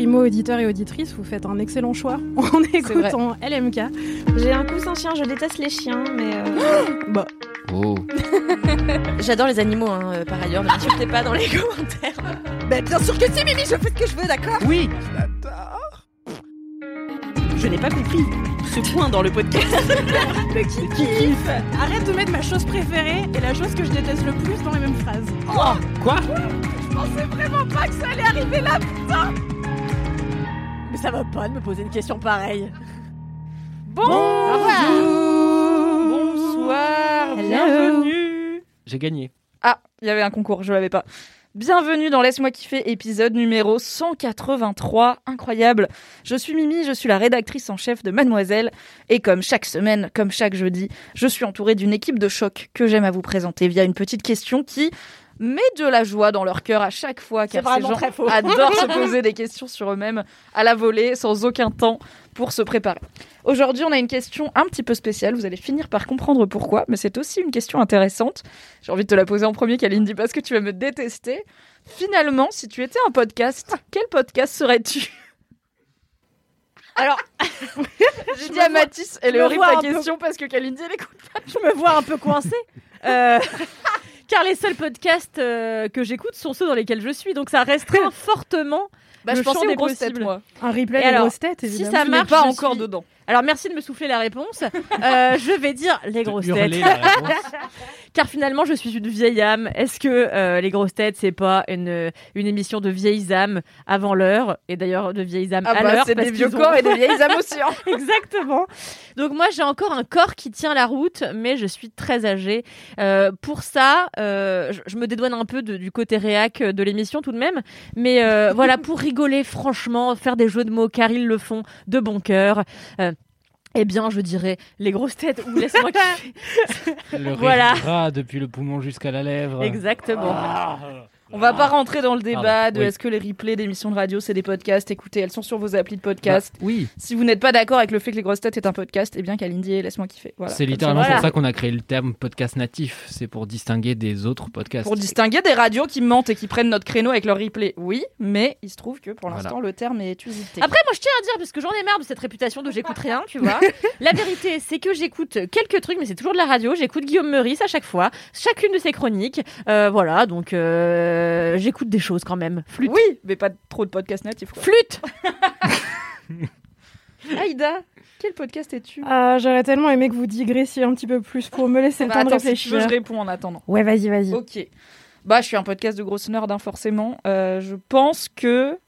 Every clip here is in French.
Primo auditeur et auditrice, vous faites un excellent choix en écoutant LMK. J'ai un coussin chien, je déteste les chiens, mais. euh, Bah, Oh. J'adore les animaux, hein, euh, par ailleurs, ne m'insultez pas dans les commentaires. Bah, bien sûr que si, Mimi, je fais ce que je veux, d'accord? Oui Je n'ai pas compris ce point dans le podcast. Mais qui kiffe arrête de mettre ma chose préférée et la chose que je déteste le plus dans les mêmes phrases. Quoi? Je pensais vraiment pas que ça allait arriver là, putain Mais ça va pas de me poser une question pareille. Bonjour Bonsoir, Hello. bienvenue. J'ai gagné. Ah, il y avait un concours, je l'avais pas. Bienvenue dans Laisse-moi kiffer, épisode numéro 183. Incroyable. Je suis Mimi, je suis la rédactrice en chef de Mademoiselle. Et comme chaque semaine, comme chaque jeudi, je suis entourée d'une équipe de choc que j'aime à vous présenter via une petite question qui met de la joie dans leur cœur à chaque fois, car ces gens très faux. adorent se poser des questions sur eux-mêmes à la volée, sans aucun temps pour se préparer. Aujourd'hui, on a une question un petit peu spéciale. Vous allez finir par comprendre pourquoi, mais c'est aussi une question intéressante. J'ai envie de te la poser en premier, Kalindi, parce que tu vas me détester. Finalement, si tu étais un podcast, quel podcast serais-tu? Alors, J'ai dit à Mathis, elle est horrible vois peu. question parce que Kalindi, elle écoute pas. je me vois un peu coincée. Euh, car les seuls podcasts euh, que j'écoute sont ceux dans lesquels je suis, donc ça restreint fortement. Bah, Le je pensais champ aux des grosses têtes, possibles. moi. Un replay Et des alors, grosses têtes, si évidemment. ça Tu n'es marche, pas je encore suis- dedans. Alors merci de me souffler la réponse. Euh, je vais dire les grosses têtes. Car finalement, je suis une vieille âme. Est-ce que euh, les grosses têtes, c'est pas une, une émission de vieilles âmes avant l'heure? Et d'ailleurs, de vieilles âmes Ah à bah, l'heure. c'est parce des vieux ont- corps et des vieilles âmes aussi. hein. Exactement. Donc moi, j'ai encore un corps qui tient la route, mais je suis très âgée. Euh, pour ça, euh, je, je me dédouane un peu de- du côté réac de l'émission tout de même. Mais euh, voilà, pour rigoler franchement, faire des jeux de mots car ils le font de bon cœur. euh, eh bien, je dirais les grosses têtes ou laisse-moi kiffer. Le Voilà. depuis le poumon jusqu'à la lèvre. Exactement. Ah. On va pas rentrer dans le débat Pardon, de oui. est-ce que les replays d'émissions de radio c'est des podcasts. Écoutez, elles sont sur vos applis de podcast. Bah, oui, Si vous n'êtes pas d'accord avec le fait que les grosses têtes est un podcast, eh bien Kalindi, laisse-moi kiffer. Voilà. c'est littéralement voilà. pour ça qu'on a créé le terme podcast natif. C'est pour distinguer des autres podcasts. Pour distinguer des radios qui mentent et qui prennent notre créneau avec leur replay, oui, mais il se trouve que pour Voilà. l'instant le terme est usité. Après, moi, je tiens à dire, parce que j'en ai marre de cette réputation de j'écoute rien, tu vois. la vérité, c'est que j'écoute quelques trucs, mais c'est toujours de la radio. J'écoute Guillaume Meurice à chaque fois, chacune de ses chroniques. Euh, voilà, donc euh, j'écoute des choses quand même. Flûte. oui, mais pas trop de podcasts natifs. Quoi. Flûte Aïda, quel podcast es-tu? Ah, J'aurais tellement aimé que vous digressiez un petit peu plus pour me laisser le Bah, temps de attends, si tu réfléchir. veux, je réponds en attendant. Ouais, vas-y, vas-y. Ok. Bah, je suis un podcast de grosse nerd, hein, forcément. Euh, je pense que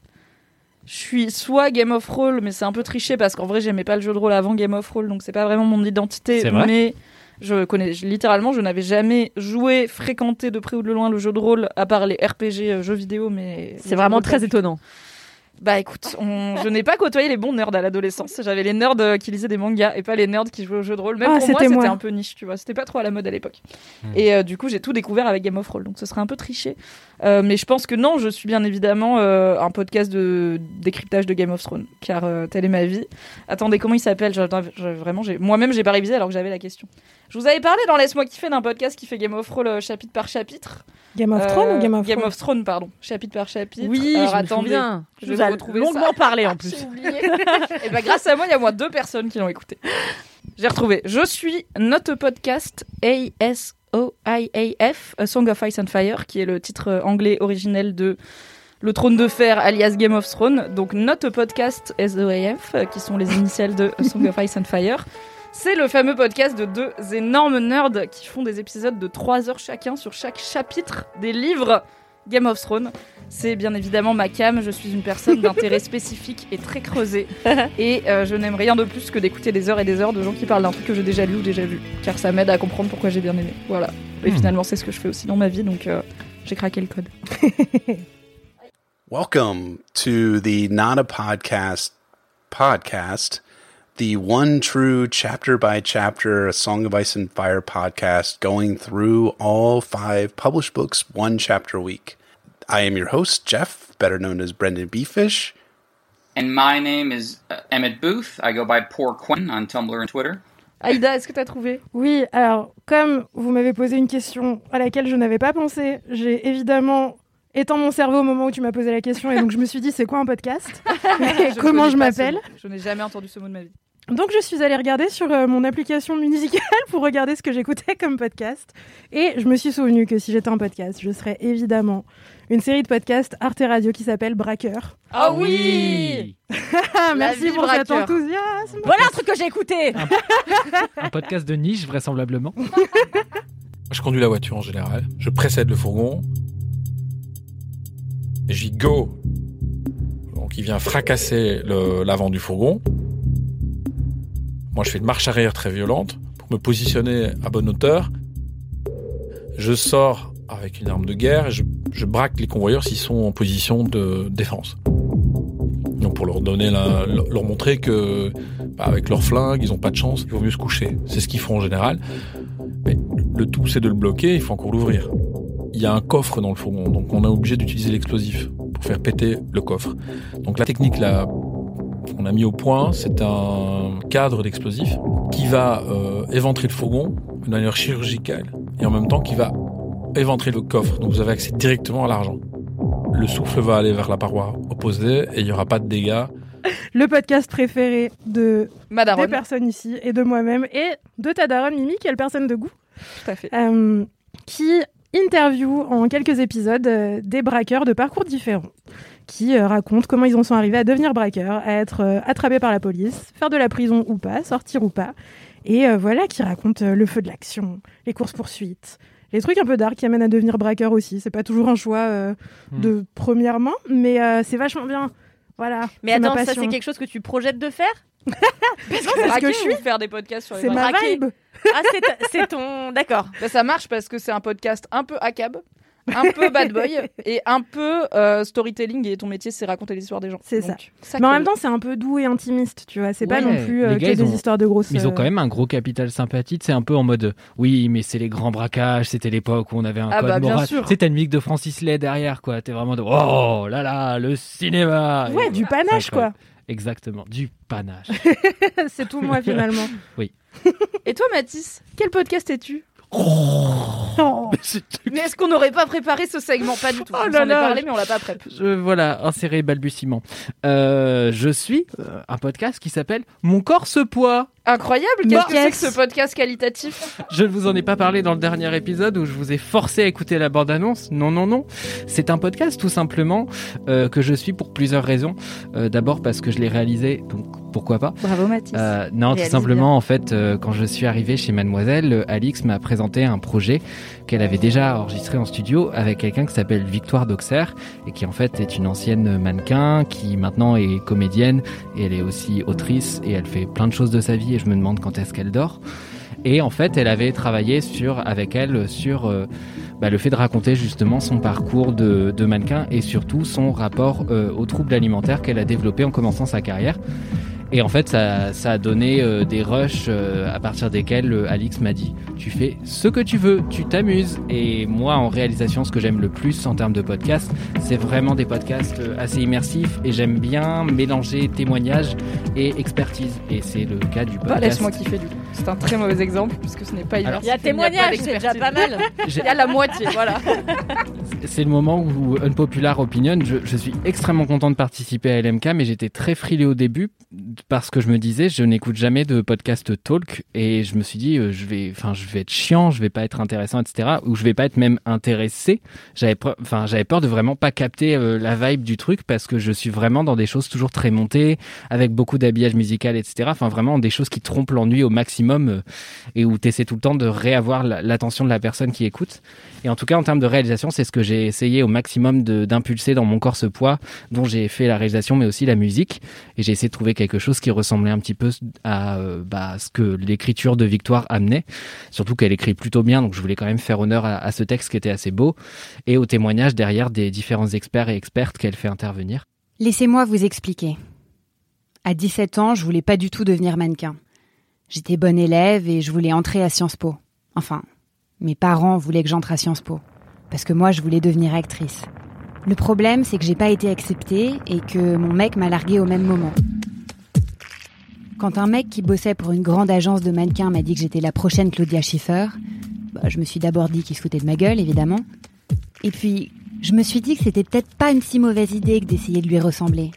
je suis soit Game of Thrones, mais c'est un peu triché parce qu'en vrai, j'aimais pas le jeu de rôle avant Game of Thrones, donc c'est pas vraiment mon identité. C'est vrai? mais je connais, je- littéralement, je n'avais jamais joué, fréquenté de près ou de loin le jeu de rôle, à part les RPG euh, jeux vidéo, mais. C'est vraiment très étonnant. Bah écoute, on- je n'ai pas côtoyé les bons nerds à l'adolescence. J'avais les nerds euh, qui lisaient des mangas et pas les nerds qui jouaient aux jeux de rôle. Même Ah, pour moi, c'était un peu niche, tu vois. C'était pas trop à la mode à l'époque. Hmm. Et euh, du coup, j'ai tout découvert avec Game of Thrones. Donc ce serait un peu triché. Euh, mais je pense que non, je suis bien évidemment euh, un podcast de décryptage de Game of Thrones. Car euh, telle est ma vie. Attendez, comment il s'appelle? Vraiment, moi-même, j'ai pas révisé alors que j'avais la question. Je vous avais parlé dans Laisse-moi kiffer d'un podcast qui fait Game of Thrones euh, chapitre par chapitre. Game of Thrones Euh, ou Game of Game Thrones of Thrones, pardon. Chapitre par chapitre. Oui, Alors, je attendez. souviens. je vous ai longuement ça. parlé en plus. J'ai oublié. Et bah grâce à moi, il y a au moins deux personnes qui l'ont écouté. J'ai retrouvé. Je suis Not a Podcast A-S-O-I-A-F, A Song of Ice and Fire, qui est le titre euh, anglais originel de Le Trône de Fer, alias Game of Thrones. Donc Not a Podcast S-O-I-F, euh, qui sont les initiales de Song of Ice and Fire. C'est le fameux podcast de deux énormes nerds qui font des épisodes de 3 heures chacun sur chaque chapitre des livres Game of Thrones. C'est bien évidemment ma cam, je suis une personne d'intérêt spécifique et très creusé. Et euh, je n'aime rien de plus que d'écouter des heures et des heures de gens qui parlent d'un truc que j'ai déjà lu ou déjà vu. Car ça m'aide à comprendre pourquoi j'ai bien aimé. Voilà. Et finalement, c'est ce que je fais aussi dans ma vie, donc euh, j'ai craqué le code. Welcome to the Not a Podcast podcast, the one true chapter by chapter A Song of Ice and Fire podcast going through all five published books one chapter a week. I am your host, Jeff, better known as Brendan Beefish. And my name is uh, Emmett Booth. I go by Poor Quinn on Tumblr and Twitter. Aïda, est-ce que tu as trouvé? Oui, alors, comme vous m'avez posé une question à laquelle je n'avais pas pensé, j'ai évidemment éteint mon cerveau au moment où tu m'as posé la question et donc je me suis dit c'est quoi un podcast? Et Comment je m'appelle? Je n'ai jamais entendu ce mot de ma vie. Donc je suis allée regarder sur euh, mon application musicale pour regarder ce que j'écoutais comme podcast et je me suis souvenu que si j'étais un podcast, je serais évidemment une série de podcasts Arte Radio qui s'appelle Braqueur. Ah oui Ah, merci vie pour cet enthousiasme. Voilà un truc que j'ai écouté. Un podcast de niche, vraisemblablement. Je conduis la voiture en général. Je précède le fourgon. J'y go. Donc il vient fracasser l'avant du fourgon. Moi je fais une marche arrière très violente pour me positionner à bonne hauteur. Je sors avec une arme de guerre et je, braque les convoyeurs s'ils sont en position de défense. Donc pour leur donner la- leur montrer que bah, avec leur flingue, ils n'ont pas de chance, il vaut mieux se coucher. C'est ce qu'ils font en général. Mais le tout, c'est de le bloquer, il faut encore l'ouvrir. Il y a un coffre dans le fourgon, donc on est obligé d'utiliser l'explosif pour faire péter le coffre. Donc la technique là qu'on a mis au point, c'est un cadre d'explosif qui va euh, éventrer le fourgon de manière chirurgicale et en même temps qui va éventrer le coffre. Donc vous avez accès directement à l'argent. Le souffle va aller vers la paroi opposée et il n'y aura pas de dégâts. Le podcast préféré de Madaron. des personnes ici et de moi-même et de ta daronne Mimi, quelle personne de goût, Tout à fait. euh, qui interview en quelques épisodes euh, des braqueurs de parcours différents, qui euh, racontent comment ils en sont arrivés à devenir braqueurs, à être euh, attrapés par la police, faire de la prison ou pas, sortir ou pas, et euh, voilà, qui racontent euh, le feu de l'action, les courses-poursuites, les trucs un peu dark qui amènent à devenir braqueur aussi. C'est pas toujours un choix euh, Hmm. de première main, mais euh, c'est vachement bien. Voilà. Mais attends, ça c'est quelque chose que tu projettes de faire? Parce Parce que que je suis. faire des podcasts sur les C'est ma vibe. Ah, c'est ton. D'accord. Bah, ça marche parce que c'est un podcast un peu ACAB, un peu bad boy et un peu euh, storytelling et ton métier c'est raconter l'histoire des gens. C'est ça. Mais en même temps, c'est un peu doux et intimiste, tu vois. C'est pas Ouais, non plus euh, les que des ont- histoires de grosses. Mais ils ont euh, quand même un gros capital sympathie. C'est un peu en mode oui, mais c'est les grands braquages. C'était l'époque où on avait un Ah code bah, bien moral. t'as une musique de Francis Lay derrière, quoi. T'es vraiment de oh là là, le cinéma. Ouais, Et du voilà, panache, quoi. Exactement, du panache. c'est tout moi finalement. Et toi Mathis, quel podcast es-tu? Oh. Mais est-ce qu'on n'aurait pas préparé ce segment Pas du tout. Oh on là est là. parlé mais on l'a pas prep. Je, voilà, inséré balbutiement. Euh, je suis euh, un podcast qui s'appelle Mon corps se poids. Incroyable, Bah, qu'est-ce que c'est que ce podcast qualitatif Je ne vous en ai pas parlé dans le dernier épisode où je vous ai forcé à écouter la bande-annonce. Non, non, non. C'est un podcast tout simplement euh, que je suis pour plusieurs raisons. Euh, D'abord parce que je l'ai réalisé, donc pourquoi pas. Bravo Mathis. Euh, non, tout simplement, en fait, euh, quand je suis arrivé chez Mademoiselle, euh, Alix m'a présenté un projet qu'elle avait déjà enregistré en studio avec quelqu'un qui s'appelle Victoire d'Auxerre et qui en fait est une ancienne mannequin qui maintenant est comédienne et elle est aussi autrice et elle fait plein de choses de sa vie et je me demande quand est-ce qu'elle dort. Et en fait, elle avait travaillé sur, avec elle sur euh, bah, le fait de raconter justement son parcours de, mannequin et surtout son rapport euh, aux troubles alimentaires qu'elle a développé en commençant sa carrière. Et en fait, ça, ça a donné euh, des rushs euh, à partir desquels euh, Alix m'a dit Tu fais ce que tu veux, tu t'amuses. Et moi, en réalisation, ce que j'aime le plus en termes de podcast, c'est vraiment des podcasts euh, assez immersifs. Et j'aime bien mélanger témoignage et expertise. Et c'est le cas du Bah, podcast. laisse-moi kiffer du coup. C'est un très mauvais exemple puisque ce n'est pas Alors, Il y a immersif, témoignage, c'est déjà pas mal. Il y a la moitié, voilà. C'est le moment où Unpopular Opinion, je, je suis extrêmement content de participer à LMK, mais j'étais très frilé au début parce que je me disais, je n'écoute jamais de podcast talk et je me suis dit, euh, je vais, enfin, je vais être chiant, je vais pas être intéressant, etc. Ou je vais pas être même intéressé. J'avais, enfin, j'avais peur de vraiment pas capter euh, la vibe du truc parce que je suis vraiment dans des choses toujours très montées, avec beaucoup d'habillage musical, etc. Enfin, vraiment des choses qui trompent l'ennui au maximum. euh, et où tu essaies tout le temps de réavoir la- l'attention de la personne qui écoute. Et en tout cas, en termes de réalisation, c'est ce que j'ai essayé au maximum d'impulser dans mon corps ce poids, dont j'ai fait la réalisation, mais aussi la musique. Et j'ai essayé de trouver quelque chose qui ressemblait un petit peu à euh, bah, ce que l'écriture de Victoire amenait. Surtout qu'elle écrit plutôt bien, donc je voulais quand même faire honneur à, à ce texte qui était assez beau et aux témoignages derrière des différents experts et expertes qu'elle fait intervenir. Laissez-moi vous expliquer. À 17 ans, je voulais pas du tout devenir mannequin. J'étais bonne élève et je voulais entrer à Sciences Po. Enfin, mes parents voulaient que j'entre à Sciences Po. Parce que moi, je voulais devenir actrice. Le problème, c'est que j'ai pas été acceptée et que mon mec m'a larguée au même moment. Quand un mec qui bossait pour une grande agence de mannequins m'a dit que j'étais la prochaine Claudia Schiffer, bah, je me suis d'abord dit qu'il se foutait de ma gueule, évidemment. Et puis, je me suis dit que c'était peut-être pas une si mauvaise idée que d'essayer de lui ressembler.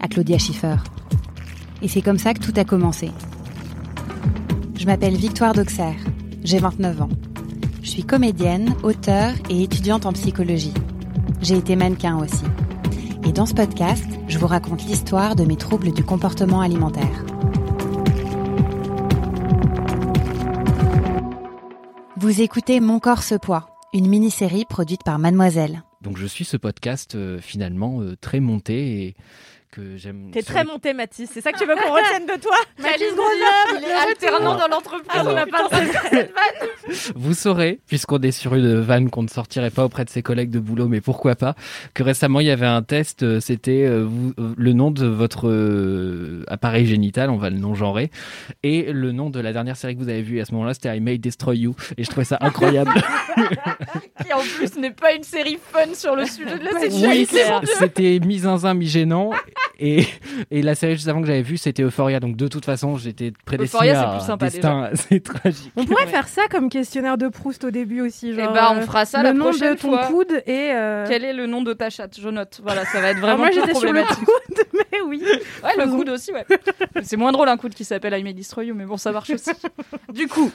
À Claudia Schiffer. Et c'est comme ça que tout a commencé. Je m'appelle Victoire d'Auxerre. J'ai 29 ans. Je suis comédienne, auteure et étudiante en psychologie. J'ai été mannequin aussi. Et dans ce podcast, je vous raconte l'histoire de mes troubles du comportement alimentaire. Vous écoutez Mon corps se poids, une mini-série produite par Mademoiselle. Donc je suis ce podcast euh, finalement euh, très monté et que j'aime. T'es très le- monté, Mathis. C'est ça que tu veux qu'on retienne de toi Mathis est alternant dans l'entreprise. On n'a pas cette vanne. Vous saurez, puisqu'on est sur une vanne qu'on ne sortirait pas auprès de ses collègues de boulot, mais pourquoi pas, que récemment il y avait un test, euh, c'était euh, euh, le nom de votre euh, appareil génital, on va le non-genrer, et le nom de la dernière série que vous avez vue à ce moment-là, c'était I May Destroy You, et je trouvais ça incroyable. Qui en plus n'est pas une série fun sur le sujet de la Oui, sexualité. Dieu. c'était mi-zinzin, mi-gênant, et, et la série juste avant que j'avais vue, c'était Euphoria, donc de toute façon, j'étais prédestiné Euphoria, c'est à plus sympa, destin assez tragique. On pourrait faire ça comme questionnaire de Proust au début aussi. Genre, Eh ben, on euh, fera ça le la nom prochaine de ton fois. coude et. euh, Quel est le nom de ta chatte? Je note. Voilà, ça va être alors vraiment moi j'étais sur le coude, mais oui. Ouais, le coude aussi, ouais. C'est moins drôle un coude qui s'appelle I May Destroy You, mais bon, ça marche aussi. Du coup,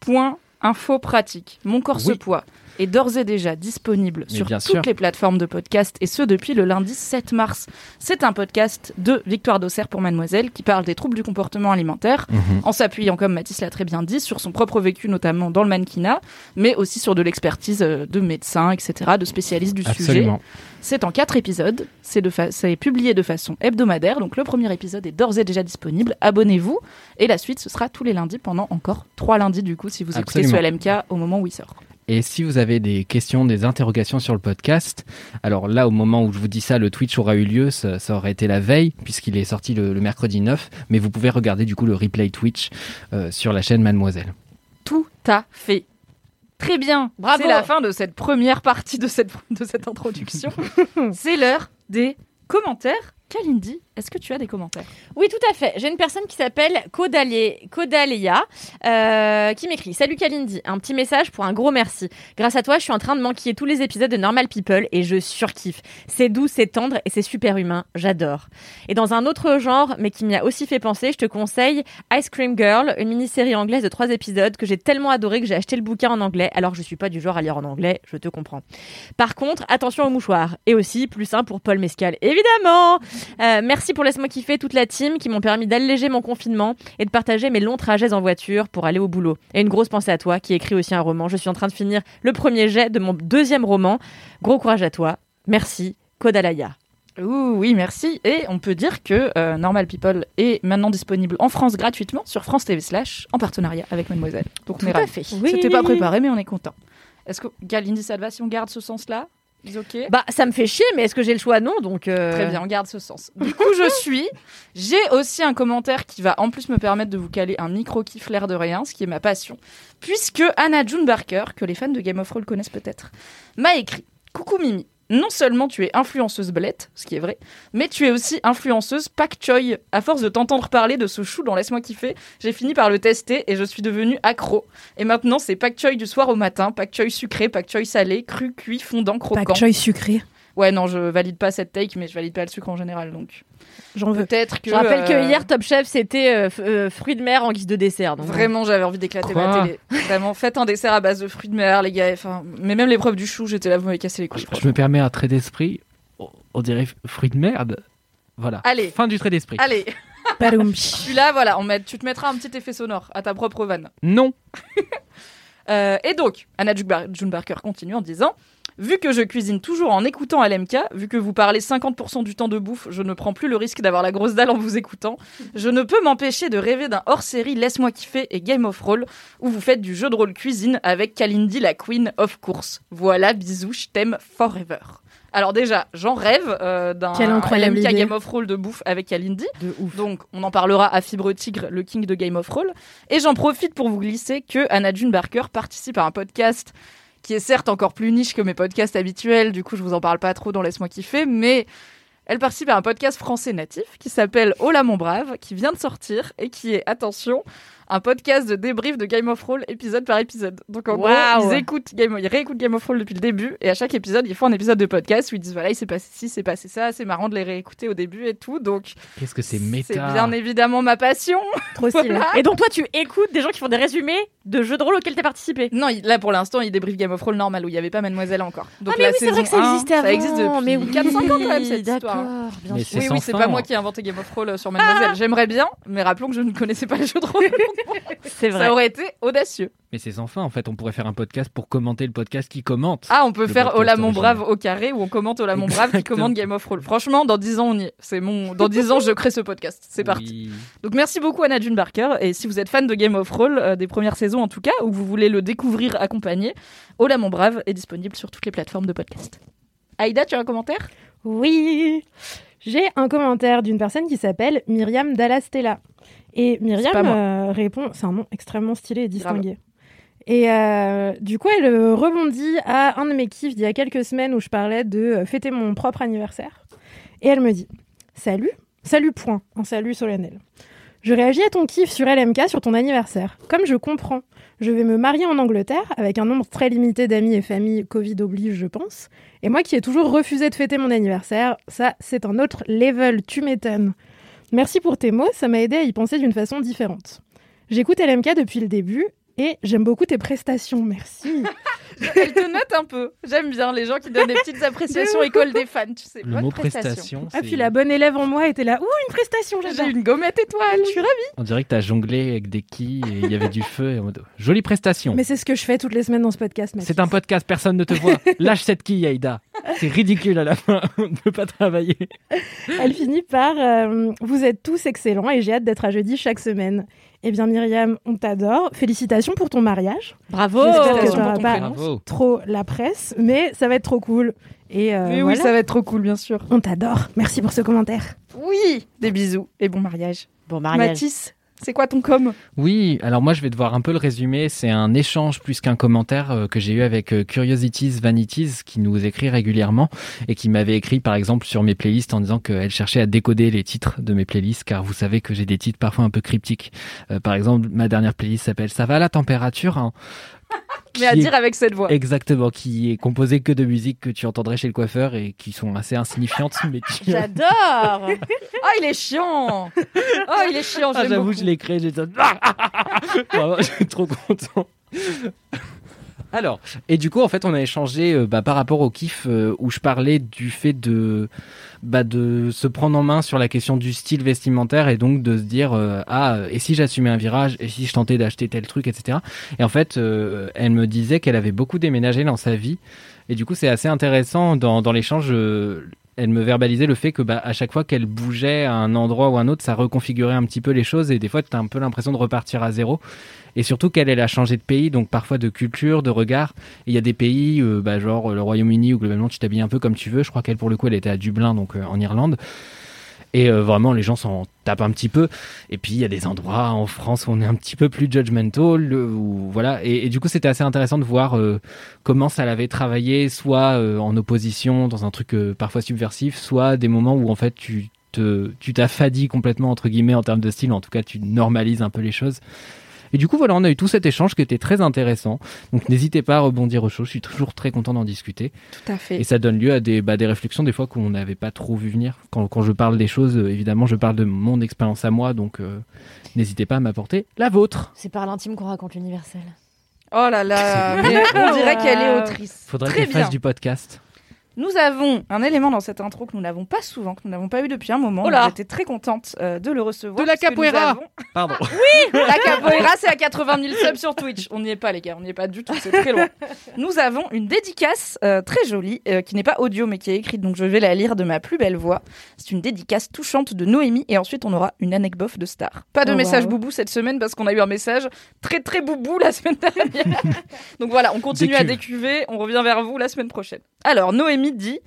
point info pratique. Mon corps se poids est d'ores et déjà disponible Mais sur toutes sûr. les plateformes de podcast et ce depuis le lundi 7 mars. C'est un podcast de Victoire d'Auxerre pour Mademoiselle qui parle des troubles du comportement alimentaire Mhm. en s'appuyant, comme Mathis l'a très bien dit, sur son propre vécu, notamment dans le mannequinat, mais aussi sur de l'expertise euh, de médecins, etc., de spécialistes du sujet. Absolument. C'est en quatre épisodes. C'est fa- publié de façon hebdomadaire. Donc le premier épisode est d'ores et déjà disponible. Abonnez-vous. Et la suite, ce sera tous les lundis pendant encore trois lundis du coup, si vous écoutez ce Absolument. LMK au moment où il sort. Et si vous avez des questions, des interrogations sur le podcast, alors là, au moment où je vous dis ça, le Twitch aura eu lieu, ça, ça aurait été la veille, puisqu'il est sorti le, le mercredi 9, mais vous pouvez regarder du coup le replay Twitch euh, sur la chaîne Mademoiselle. Tout à fait. Très bien. Bravo. C'est la fin de cette première partie de cette, de cette introduction. C'est l'heure des commentaires. Kalindi, est-ce que tu as des commentaires Oui, tout à fait. J'ai une personne qui s'appelle Kodalia euh, qui m'écrit Salut Kalindi, un petit message pour un gros merci. Grâce à toi, je suis en train de manquer tous les épisodes de Normal People et je surkiffe. C'est doux, c'est tendre et c'est super humain. J'adore. Et dans un autre genre, mais qui m'y a aussi fait penser, je te conseille Ice Cream Girl, une mini-série anglaise de trois épisodes que j'ai tellement adoré que j'ai acheté le bouquin en anglais. Alors je suis pas du genre à lire en anglais, je te comprends. Par contre, attention aux mouchoirs. Et aussi, plus un pour Paul Mescal, évidemment Euh, Merci pour Laisse-moi kiffer toute la team qui m'ont permis d'alléger mon confinement et de partager mes longs trajets en voiture pour aller au boulot. Et une grosse pensée à toi qui écrit aussi un roman. Je suis en train de finir le premier jet de mon deuxième roman. Gros courage à toi. Merci, Kodalaya. Ouh, oui, merci. Et on peut dire que euh, Normal People est maintenant disponible en France gratuitement sur France TV Slash en partenariat avec Mademoiselle. Donc on est ravis. fait. C'était pas préparé, mais on est content. Est-ce que Galindi Salva, si on garde ce sens-là, Bah, ça me fait chier, mais est-ce que j'ai le choix? Non, donc. euh, Très bien, on garde ce sens. Du coup, je suis. J'ai aussi un commentaire qui va en plus me permettre de vous caler un micro kiff l'air de rien, ce qui est ma passion. Puisque Anna June Barker, que les fans de Game of Thrones connaissent peut-être, m'a écrit Coucou Mimi. Non seulement tu es influenceuse belette, ce qui est vrai, mais tu es aussi influenceuse pak choi. À force de t'entendre parler de ce chou dans Laisse-moi kiffer, j'ai fini par le tester et je suis devenue accro. Et maintenant, c'est pak choi du soir au matin, pak choi sucré, pak choi salé, cru, cuit, fondant, croquant. Pak choy sucré. Ouais, non, je valide pas cette take, mais je valide pas le sucre en général, donc J'en veux. peut-être que. Je rappelle que euh, hier, Top Chef, c'était euh, euh, fruits de mer en guise de dessert. donc- Vraiment, j'avais envie d'éclater ma télé. Vraiment, faites un dessert à base de fruits de mer, les gars. Enfin, mais même l'épreuve du chou, j'étais là, vous m'avez cassé les couilles. Je me permets un trait d'esprit, on- dirait fruit de merde. Voilà. Allez. Fin du trait d'esprit. Allez. Celui-là, voilà, on met, tu te mettras un petit effet sonore à ta propre vanne. Non. Euh, et donc, Anna June Barker continue en disant Vu que je cuisine toujours en écoutant LMK, vu que vous parlez 50% du temps de bouffe, je ne prends plus le risque d'avoir la grosse dalle en vous écoutant. Je ne peux m'empêcher de rêver d'un hors-série Laisse-moi kiffer et Game of Roll où vous faites du jeu de rôle cuisine avec Kalindi, la queen of course. Voilà, bisous, je t'aime forever. Alors déjà, j'en rêve euh, d'un LMK idée. Game of Roll de bouffe avec Kalindi. De ouf. Donc, on en parlera à Fibre Tigre, le king de Game of Roll. Et j'en profite pour vous glisser que Anna June Barker participe à un podcast qui est certes encore plus niche que mes podcasts habituels. Du coup, je vous en parle pas trop dans Laisse-moi kiffer, mais elle participe à un podcast français natif qui s'appelle Hola mon brave, qui vient de sortir et qui est, attention, un podcast de débrief de Game of Roll épisode par épisode. Donc en gros, ils écoutent Game, ils réécoutent Game of Roll depuis le début et à chaque épisode, ils font un épisode de podcast où ils disent voilà, il s'est passé ci, c'est passé ça, c'est marrant de les réécouter au début et tout. Donc Qu'est-ce que c'est c'est méta bien évidemment ma passion. Trop stylé. Voilà. Et donc toi, tu écoutes des gens qui font des résumés de jeux de rôle auxquels t'as participé. Non, là pour l'instant, il débriefe Game of Thrones normal où il n'y avait pas Mademoiselle encore. Donc ah mais oui, c'est vrai que ça 1, existait avant. Ça existe depuis mais oui, 4-5 ans quand même cette histoire. Bien Mais sûr. c'est Oui, oui, c'est pas moi qui ai inventé Game of Thrones euh, sur Mademoiselle. J'aimerais bien, mais rappelons que je ne connaissais pas les jeux de rôle. C'est vrai. Ça aurait été audacieux. Mais c'est sans fin, en fait. On pourrait faire un podcast pour commenter le podcast qui commente. Ah, on peut faire Ola mon brave au carré où on commente Ola mon brave qui commande Game of Thrones. Franchement, dans 10 ans, on y est. C'est mon... Dans 10 ans, je crée ce podcast. C'est parti. Donc merci beaucoup Anna June Barker et si vous êtes fan de Game of Roll euh, des premières saisons en tout cas ou que vous voulez le découvrir accompagné, Ola mon brave est disponible sur toutes les plateformes de podcast. Aïda, tu as un commentaire? Oui, j'ai un commentaire d'une personne qui s'appelle Myriam Dallastella. Et Myriam euh, répond, c'est un nom extrêmement stylé et distingué. Et euh, du coup, elle euh, rebondit à un de mes kiffs d'il y a quelques semaines où je parlais de fêter mon propre anniversaire. Et elle me dit Salut, salut point, un salut solennel. Je réagis à ton kiff sur LMK sur ton anniversaire. Comme je comprends, je vais me marier en Angleterre avec un nombre très limité d'amis et familles, Covid oblige, je pense. Et moi qui ai toujours refusé de fêter mon anniversaire, ça, c'est un autre level, tu m'étonnes. Merci pour tes mots, ça m'a aidé à y penser d'une façon différente. J'écoute LMK depuis le début et j'aime beaucoup tes prestations, merci. Elle te note un peu. J'aime bien les gens qui donnent des petites appréciations école des fans, tu sais. Le Bonne mot prestation. prestation, ah, puis la bonne élève en moi était là, ouh, une prestation, J'ai une gommette étoile, je suis ravie. on dirait que t'as jonglé avec des quilles et il y avait du feu. Et en mode, Jolie prestation. Mais c'est ce que je fais toutes les semaines dans ce podcast. C'est un podcast, personne ne te voit. Lâche cette quille, Aïda. C'est ridicule à la fin. On ne peut pas travailler. Elle finit par euh, Vous êtes tous excellents et j'ai hâte d'être à jeudi chaque semaine. Eh bien, Myriam, on t'adore. Félicitations pour ton mariage. Bravo. J'espère que t'auras pas. Bravo. trop la presse, mais ça va être trop cool. Et euh, Mais oui, voilà. ça va être trop cool, bien sûr. On t'adore. Merci pour ce commentaire. Oui, des bisous et bon mariage. Bon mariage. Mathis, c'est quoi ton com? Oui, alors moi je vais devoir un peu le résumer. C'est un échange plus qu'un commentaire euh, que j'ai eu avec euh, Curiosities Vanities qui nous écrit régulièrement et qui m'avait écrit par exemple sur mes playlists en disant qu'elle cherchait à décoder les titres de mes playlists car vous savez que j'ai des titres parfois un peu cryptiques. Euh, par exemple, ma dernière playlist s'appelle Ça va la température hein Mais à est- dire avec cette voix. Exactement, qui est composée que de musiques que tu entendrais chez le coiffeur et qui sont assez insignifiantes. Mais qui... J'adore. Ah, il est chiant Oh, il est chiant, Ah, J'avoue, je l'ai créé, j'ai dit, Vraiment, je suis trop content. Alors, et du coup, en fait, on a échangé euh, bah, par rapport au kiff euh, où je parlais du fait de, bah, de se prendre en main sur la question du style vestimentaire et donc de se dire euh, ah et si j'assumais un virage et si je tentais d'acheter tel truc etc. Et en fait, elle me disait qu'elle avait beaucoup déménagé dans sa vie et du coup, c'est assez intéressant dans, dans l'échange. Elle me verbalisait le fait que bah, à chaque fois qu'elle bougeait à un endroit ou un autre, ça reconfigurait un petit peu les choses et des fois, tu as un peu l'impression de repartir à zéro. Et surtout qu'elle, elle a changé de pays, donc parfois de culture, de regard. Il y a des pays, euh, bah, genre euh, le Royaume-Uni, où globalement tu t'habilles un peu comme tu veux. Je crois qu'elle, pour le coup, elle était à Dublin, donc euh, en Irlande. Et euh, vraiment, les gens s'en tapent un petit peu. Et puis, il y a des endroits en France où on est un petit peu plus judgmental. Où, voilà. Et, et du coup, c'était assez intéressant de voir euh, comment ça l'avait travaillé, soit euh, en opposition, dans un truc euh, parfois subversif, soit des moments où, en fait, tu te, tu t'affadis complètement, entre guillemets, en termes de style. En tout cas, tu normalises un peu les choses. Et du coup, voilà, on a eu tout cet échange qui était très intéressant. Donc, n'hésitez pas à rebondir aux choses. Je suis toujours très content d'en discuter. Tout à fait. Et ça donne lieu à des, bah, des réflexions, des fois, qu'on n'avait pas trop vu venir. Quand, quand je parle des choses, euh, évidemment, je parle de mon expérience à moi. Donc, euh, n'hésitez pas à m'apporter la vôtre. C'est par l'intime qu'on raconte l'universel. Oh là là, mais on dirait qu'elle est autrice. Faudrait Très qu'elle fasse du podcast. Nous avons un élément dans cette intro que nous n'avons pas souvent, que nous n'avons pas eu depuis un moment. J'étais très contente euh, de le recevoir. De la capoeira. avons- Pardon. La capoeira, c'est à 80 000 subs sur Twitch. On n'y est pas, les gars. On n'y est pas du tout. C'est très loin. Nous avons une dédicace euh, très jolie, euh, qui n'est pas audio, mais qui est écrite. Donc, je vais la lire de ma plus belle voix. C'est une dédicace touchante de Noémie. Et ensuite, on aura une anecdote de star. Pas de Oh, message wow. boubou cette semaine parce qu'on a eu un message très, très boubou la semaine dernière. Donc, voilà, on continue à Décuve. décuver. On revient vers vous la semaine prochaine. Alors, Noémie dit.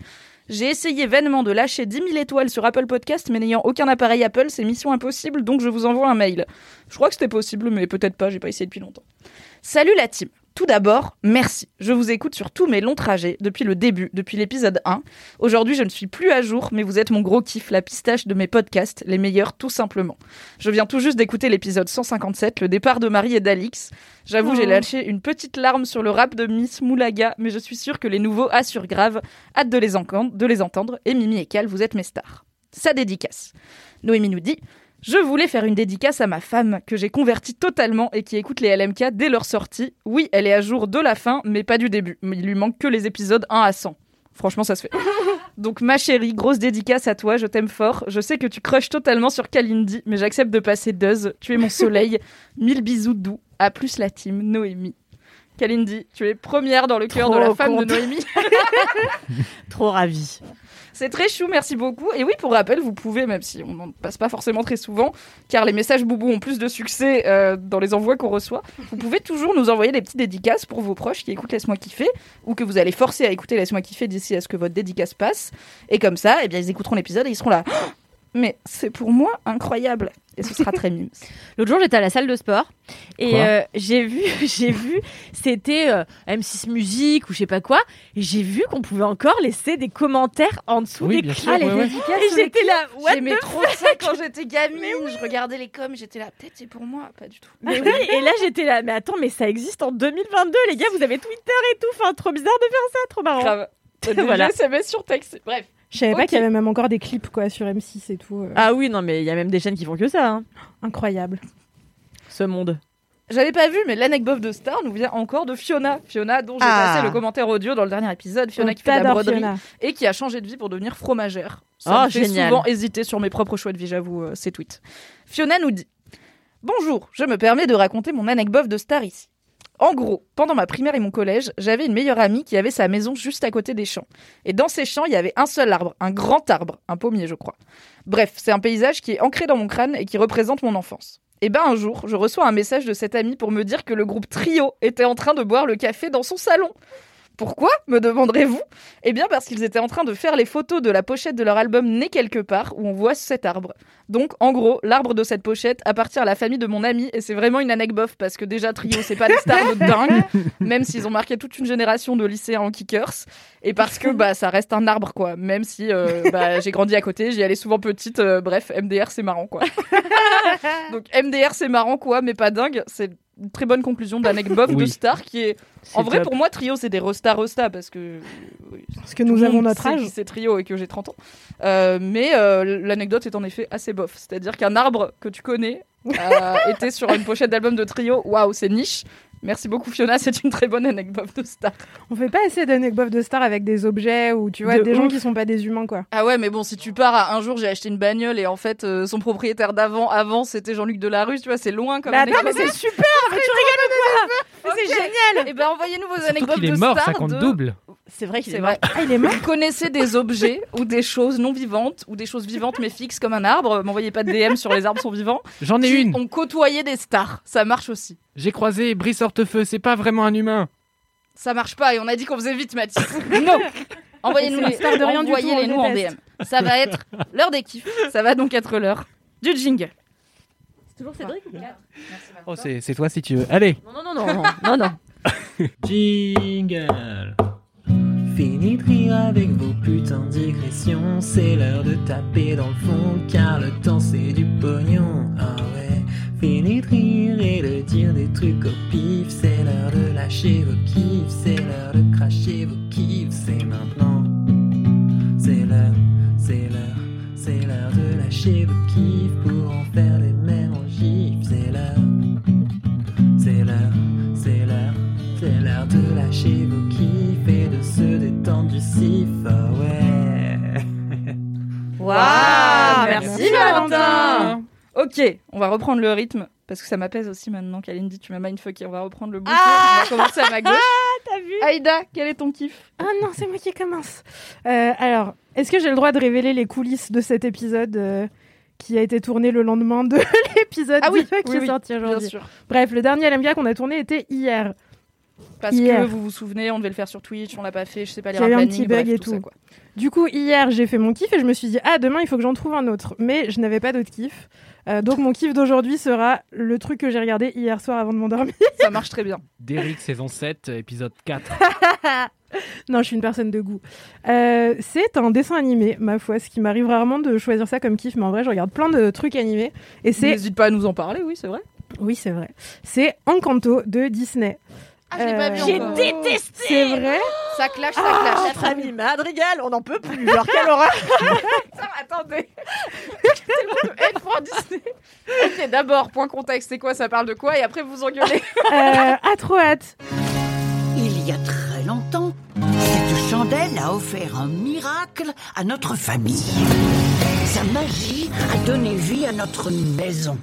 J'ai essayé vainement de lâcher 10 000 étoiles sur Apple Podcast, mais n'ayant aucun appareil Apple, c'est mission impossible, donc je vous envoie un mail. Je crois que c'était possible, mais peut-être pas, j'ai pas essayé depuis longtemps. Salut la team. Tout d'abord, merci. Je vous écoute sur tous mes longs trajets, depuis le début, depuis l'épisode 1. Aujourd'hui, je ne suis plus à jour, mais vous êtes mon gros kiff, la pistache de mes podcasts, les meilleurs tout simplement. Je viens tout juste d'écouter l'épisode 157, le départ de Marie et d'Alix. J'avoue, Oh. j'ai lâché une petite larme sur le rap de Miss Moulaga, mais je suis sûre que les nouveaux assurent grave. Hâte de les, de les entendre. Et Mimi et Cal, vous êtes mes stars. Sa dédicace. Noémie nous dit Je voulais faire une dédicace à ma femme, que j'ai convertie totalement et qui écoute les LMK dès leur sortie. Oui, elle est à jour de la fin, mais pas du début. Mais il lui manque que les épisodes 1 à 100. Franchement, ça se fait. Donc, ma chérie, grosse dédicace à toi, je t'aime fort. Je sais que tu crushes totalement sur Kalindi, mais j'accepte de passer Duz. Tu es mon soleil. Mille bisous doux. À plus la team, Noémie. Kalindi, tu es première dans le cœur de la femme de. Noémie. Trop ravi. C'est très chou, merci beaucoup. Et oui, pour rappel, vous pouvez, même si on n'en passe pas forcément très souvent, car les messages boubou ont plus de succès euh, dans les envois qu'on reçoit, vous pouvez toujours nous envoyer des petites dédicaces pour vos proches qui écoutent Laisse-moi kiffer, ou que vous allez forcer à écouter Laisse-moi kiffer d'ici à ce que votre dédicace passe. Et comme ça, eh bien, ils écouteront l'épisode et ils seront là. Mais c'est pour moi incroyable. Et ce sera très mime. L'autre jour, j'étais à la salle de sport et euh, j'ai vu, j'ai vu, c'était euh, M6 Musique ou je sais pas quoi, et j'ai vu qu'on pouvait encore laisser des commentaires en dessous Oui, des clips. sûr, ouais, ouais. Et j'étais là, what J'aimais the trop ça quand j'étais gamine. Je regardais les coms, j'étais là, peut-être c'est pour moi. Pas du tout. Mais oui, et là j'étais là, mais attends, mais ça existe en 2022, les gars, vous avez Twitter et tout, enfin trop bizarre de faire ça, trop marrant. Grave. Des Voilà. SMS sur texte. Bref. Je savais pas qu'il y avait même encore des clips quoi sur M6 et tout. euh, Ah oui, non, mais il y a même des chaînes qui font que ça, hein. Incroyable. ce monde. J'avais pas vu, mais l'anecdote de Star nous vient encore de Fiona. Fiona, dont j'ai Ah. passé le commentaire audio dans le dernier épisode. Fiona On qui fait de la broderie Fiona. et qui a changé de vie pour devenir fromagère. Ça Oh, me fait génial. souvent hésiter sur mes propres choix de vie, j'avoue, euh, ces tweets. Fiona nous dit Bonjour, je me permets de raconter mon anecdote de Star ici. En gros, pendant ma primaire et mon collège, j'avais une meilleure amie qui avait sa maison juste à côté des champs. Et dans ces champs, il y avait un seul arbre, un grand arbre, un pommier, je crois. Bref, c'est un paysage qui est ancré dans mon crâne et qui représente mon enfance. Et ben un jour, je reçois un message de cette amie pour me dire que le groupe Trio était en train de boire le café dans son salon. Pourquoi me demanderez-vous? Eh bien parce qu'ils étaient en train de faire les photos de la pochette de leur album Né quelque part où on voit cet arbre. Donc en gros, l'arbre de cette pochette appartient à la famille de mon ami et c'est vraiment une anecdote parce que déjà Trio c'est pas des stars de dingue, même s'ils ont marqué toute une génération de lycéens en kickers et parce que bah ça reste un arbre quoi, même si euh, bah, j'ai grandi à côté, j'y allais souvent petite, euh, bref MDR c'est marrant quoi. Donc MDR c'est marrant quoi, mais pas dingue, c'est très bonne conclusion d'anecdote de Oui. star qui est en vrai, pour moi, trio, c'est des resta resta parce que. Parce que nous avons notre âge. C'est trio et que j'ai 30 ans. Euh, mais euh, l'anecdote est en effet assez bof. C'est-à-dire qu'un arbre que tu connais euh, était sur une pochette d'album de trio. Waouh, c'est niche. Merci beaucoup, Fiona. C'est une très bonne anecdote de star. On fait pas assez d'anecdotes de stars avec des objets ou tu vois De des gens qui sont pas des humains quoi. Ah ouais, mais bon, si tu pars à un jour, j'ai acheté une bagnole et en fait, euh, son propriétaire d'avant, avant, c'était Jean-Luc Delarue. Tu vois, c'est loin comme Mais attends, mais c'est super, mais tu rigoles ou quoi C'est génial. Et ben, envoyez-nous vos anecdotes qu'il est de mort, ça compte de- double. C'est vrai qu'il C'est est vrai. Ah, il est mort Vous connaissez des objets ou des choses non vivantes ou des choses vivantes mais fixes comme un arbre? M'envoyez pas de DM sur les arbres sont vivants. J'en ai une. ont côtoyé des stars. Ça marche aussi. J'ai croisé Brice Hortefeux, c'est pas vraiment un humain. Ça marche pas et on a dit qu'on faisait vite, Mathis. non Envoyez-nous les de rien du tout, envoyez-les on nous en. DM. Ça va être l'heure des kiffs. Ça va donc être l'heure du jingle. C'est toujours Cédric Oh, c'est c'est toi si tu veux. Allez. Non, non, non, non, non, non. Jingle. Fini de rire avec vos putains de digressions. C'est l'heure de taper dans le fond, car le temps c'est du pognon. Ah ouais. Rire et de dire des trucs au pif. C'est l'heure de lâcher vos kiffs. C'est l'heure de cracher vos kiffs. C'est maintenant. C'est l'heure, c'est l'heure, c'est l'heure de lâcher vos kiffs pour en faire des mères en gif. C'est l'heure, c'est l'heure, c'est l'heure, c'est l'heure de lâcher vos kiffs et de se détendre du cif. Ok, on va reprendre le rythme parce que ça m'apaise aussi maintenant. Kalindi, tu m'as mindfucké. On va reprendre le bon tour. On va commencer à ma gauche. T'as vu Aïda, quel est ton kiff? Ah non, c'est moi qui commence. Euh, alors, est-ce que j'ai le droit de révéler les coulisses de cet épisode euh, qui a été tourné le lendemain de l'épisode Ah oui, 2 qui oui, est oui, sorti Bien aujourd'hui? sûr. Bref, le dernier LMK qu'on a tourné était hier. Parce Hier. que vous vous souvenez, on devait le faire sur Twitch, on l'a pas fait, je sais pas Il lire y a eu un petit bug bref, et tout. ça, quoi. Du coup, hier, j'ai fait mon kiff et je me suis dit, ah, demain, il faut que j'en trouve un autre. Mais je n'avais pas d'autre kiff. Euh, donc, mon kiff d'aujourd'hui sera le truc que j'ai regardé hier soir avant de m'endormir. Ça marche très bien. Derrick, saison 7, épisode 4. non, je suis une personne de goût. Euh, c'est un dessin animé, ma foi, ce qui m'arrive rarement de choisir ça comme kiff, mais en vrai, je regarde plein de trucs animés. Et c'est. N'hésite pas à nous en parler, oui, c'est vrai. Oui, c'est vrai. C'est Encanto de Disney. Ah, je l'ai pas vu Euh, encore. détesté C'est vrai Ça clash, ça Ah, clash. Notre ami Madrigal, on n'en peut plus. Genre, quelle horreur Ça, attendez. J'ai tellement de haine pour Disney. Ok, d'abord, point contexte, c'est quoi Ça parle de quoi Et après, vous engueulez. euh, Ah, trop hâte Il y a très longtemps, cette chandelle a offert un miracle à notre famille. Sa magie a donné vie à notre maison,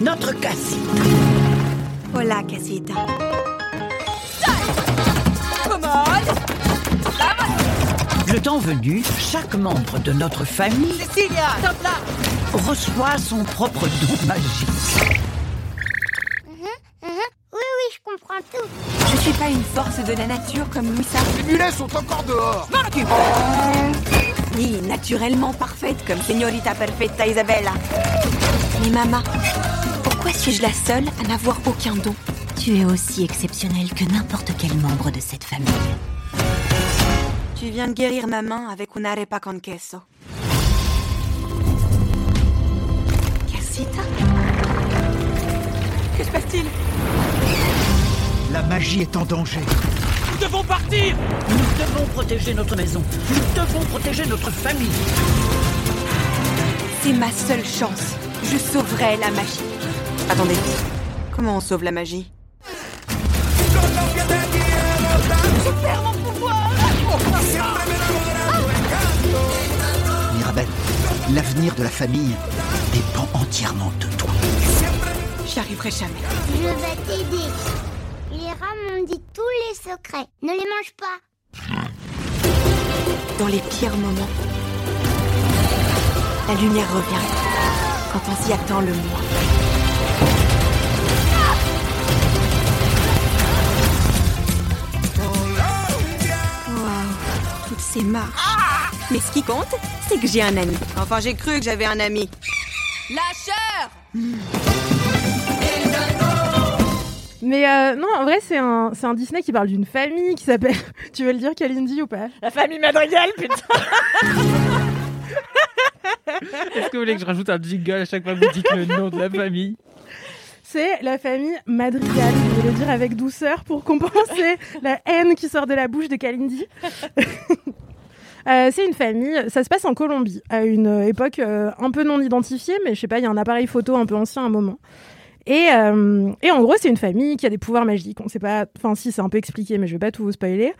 notre casita. Hola, casita. Le temps venu, chaque membre de notre famille Cecilia, top là reçoit son propre don magique. Oui, oui, je comprends tout. Je suis pas une force de la nature comme Moussa. Les mulets sont encore dehors Ni naturellement parfaite comme Señorita Perfetta Isabella. Mais maman, pourquoi suis-je la seule à n'avoir aucun don? Tu es aussi exceptionnel que n'importe quel membre de cette famille. Tu viens de guérir ma main avec un arepa con queso. Casita? Que se passe-t-il? La magie est en danger. Nous devons partir Nous devons protéger notre maison. Nous devons protéger notre famille. C'est ma seule chance. Je sauverai la magie. Attendez, comment on sauve la magie? Mon pouvoir Mirabelle, l'avenir de la famille dépend entièrement de toi. J'y arriverai jamais. Je vais t'aider. Les rats m'ont dit tous les secrets. Ne les mange pas. Dans les pires moments, la lumière revient. Quand on s'y attend le moins. Waouh, toutes ces marches. Mais ce qui compte, c'est que j'ai un ami. Enfin, j'ai cru que j'avais un ami. Lâcheur Mais euh, non, en vrai, c'est un, c'est un Disney qui parle d'une famille qui s'appelle. tu veux le dire, Kalindi, ou pas? La famille Madrigal, putain Est-ce que vous voulez que je rajoute un jingle à chaque fois que vous dites le nom de la famille? C'est la famille Madrigal. Je vais le dire avec douceur pour compenser la haine qui sort de la bouche de Kalindi. Euh, c'est une famille, ça se passe en Colombie, à une euh, époque euh, un peu non identifiée, mais je sais pas, il y a un appareil photo un peu ancien à un moment. Et, euh, et en gros, c'est une famille qui a des pouvoirs magiques. On sait pas, enfin si, c'est un peu expliqué, mais je vais pas tout vous spoiler.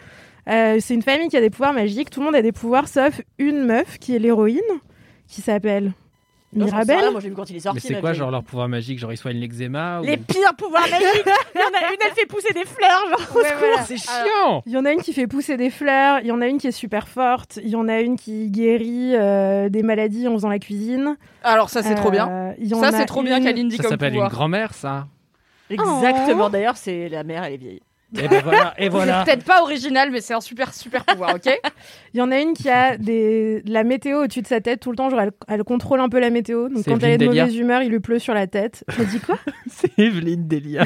C'est une famille qui a des pouvoirs magiques. Tout le monde a des pouvoirs, sauf une meuf qui est l'héroïne, qui s'appelle Mirabelle. rien, Moi, j'ai vu quand il est sorti. Mais c'est quoi, genre leur pouvoir magique Genre ils soignent l'eczéma ou... Les pires pouvoirs magiques Il y en a une, elle fait pousser des fleurs, genre. au Ouais, secours. voilà. C'est chiant Il y en a une qui fait pousser des fleurs, il y en a une qui est super forte, il y en a une qui guérit euh, des maladies en faisant la cuisine. Alors, ça, c'est trop bien. Euh, Ça, c'est trop bien une- Kalindi Ça comme s'appelle une grand-mère, ça Exactement. Oh. D'ailleurs, c'est la mère, elle est vieille. Et ben voilà, et voilà. C'est peut-être pas original, mais c'est un super, super pouvoir, ok Il y en a une qui a des... de la météo au-dessus de sa tête tout le temps, genre elle, elle contrôle un peu la météo. Donc C'est quand elle est de Delia. mauvaise humeur, il lui pleut sur la tête. Je dis quoi C'est Evelyne Delia.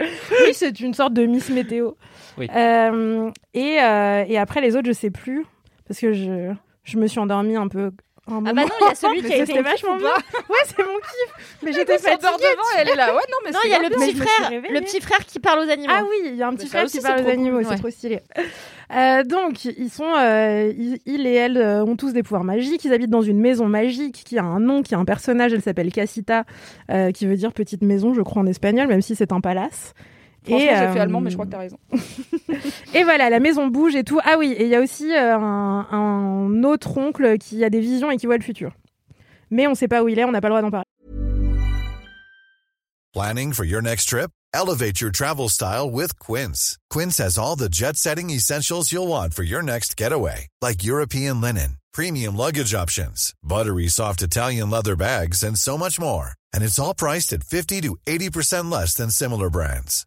Oui, c'est une sorte de Miss Météo. Oui. Euh, et, euh, et après les autres, je sais plus parce que je, je me suis endormie un peu. Un Ah bah non, il y a celui qui a été vachement bien. pas Ouais, c'est mon kiff. Mais j'étais s'endort fatiguée. devant et elle est là. Ouais, non, mais Non, il y a le petit frère, le petit frère qui parle aux animaux. Ah oui, il y a un petit ça frère qui parle aux animaux, c'est trop stylé. Euh, donc, ils sont, euh, ils- il et elle euh, ont tous des pouvoirs magiques. Ils habitent dans une maison magique qui a un nom, qui a un personnage. Elle s'appelle Casita, qui veut dire petite maison, je crois en espagnol, même si c'est un palace. Franchement, Et, j'ai euh, fait allemand, mais je crois que t'as raison. Et voilà, la maison bouge et tout. Ah oui, et il y a aussi euh, un, un autre oncle qui a des visions et qui voit le futur. Mais on sait pas où il est, on n'a pas le droit d'en parler. Planning for your next trip? Elevate your travel style with Quince. Quince has all the jet setting essentials you'll want for your next getaway, like European linen, premium luggage options, buttery soft Italian leather bags, and so much more. And it's all priced at 50 to 80% less than similar brands.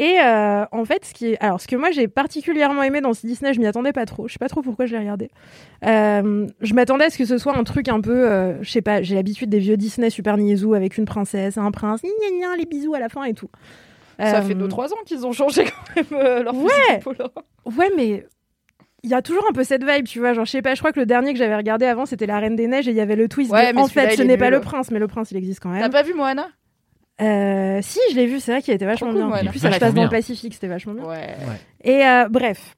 Et euh, en fait, ce qui est... alors ce que moi j'ai particulièrement aimé dans ce Disney, je m'y attendais pas trop. Je sais pas trop pourquoi je l'ai regardé. Euh, je m'attendais à ce que ce soit un truc un peu, euh, je sais pas, j'ai l'habitude des vieux Disney super niaisou avec une princesse, un prince, gna les bisous à la fin et tout. Ça fait 2-3 ans qu'ils ont changé quand même leur Ouais. Ouais, mais il y a toujours un peu cette vibe, tu vois. Genre, je sais pas, je crois que le dernier que j'avais regardé avant, c'était La Reine des Neiges et il y avait le twist. Ouais, de, en fait, ce est n'est pas le prince, mais le prince, il existe quand T'as même. pas vu Moana? Euh, si, je l'ai vu, c'est vrai qu'il était vachement cool, bien. En plus, ça se passe dans le. Pacifique, c'était vachement bien. Ouais. Et euh, bref,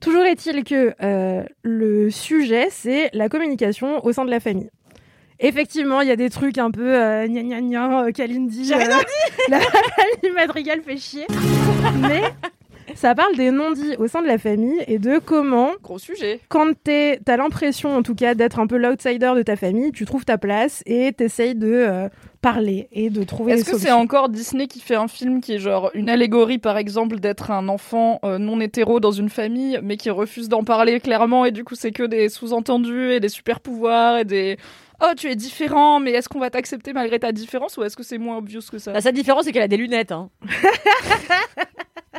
toujours est-il que euh, le sujet, c'est la communication au sein de la famille. Effectivement, il y a des trucs un peu gna gna gna, Kalindi. J'ai rien euh, La famille Madrigal fait chier. Mais ça parle des non-dits au sein de la famille et de comment, Gros sujet. quand t'es- t'as l'impression en tout cas d'être un peu l'outsider de ta famille, tu trouves ta place et t'essayes de euh, parler et de trouver Est-ce que c'est encore Disney qui fait un film qui est genre une allégorie, par exemple, d'être un enfant euh, non hétéro dans une famille, mais qui refuse d'en parler clairement, et du coup c'est que des sous-entendus et des super pouvoirs et des oh tu es différent, mais est-ce qu'on va t'accepter malgré ta différence ou est-ce que c'est moins obvious que ça? La seule différence, c'est qu'elle a des lunettes. Hein.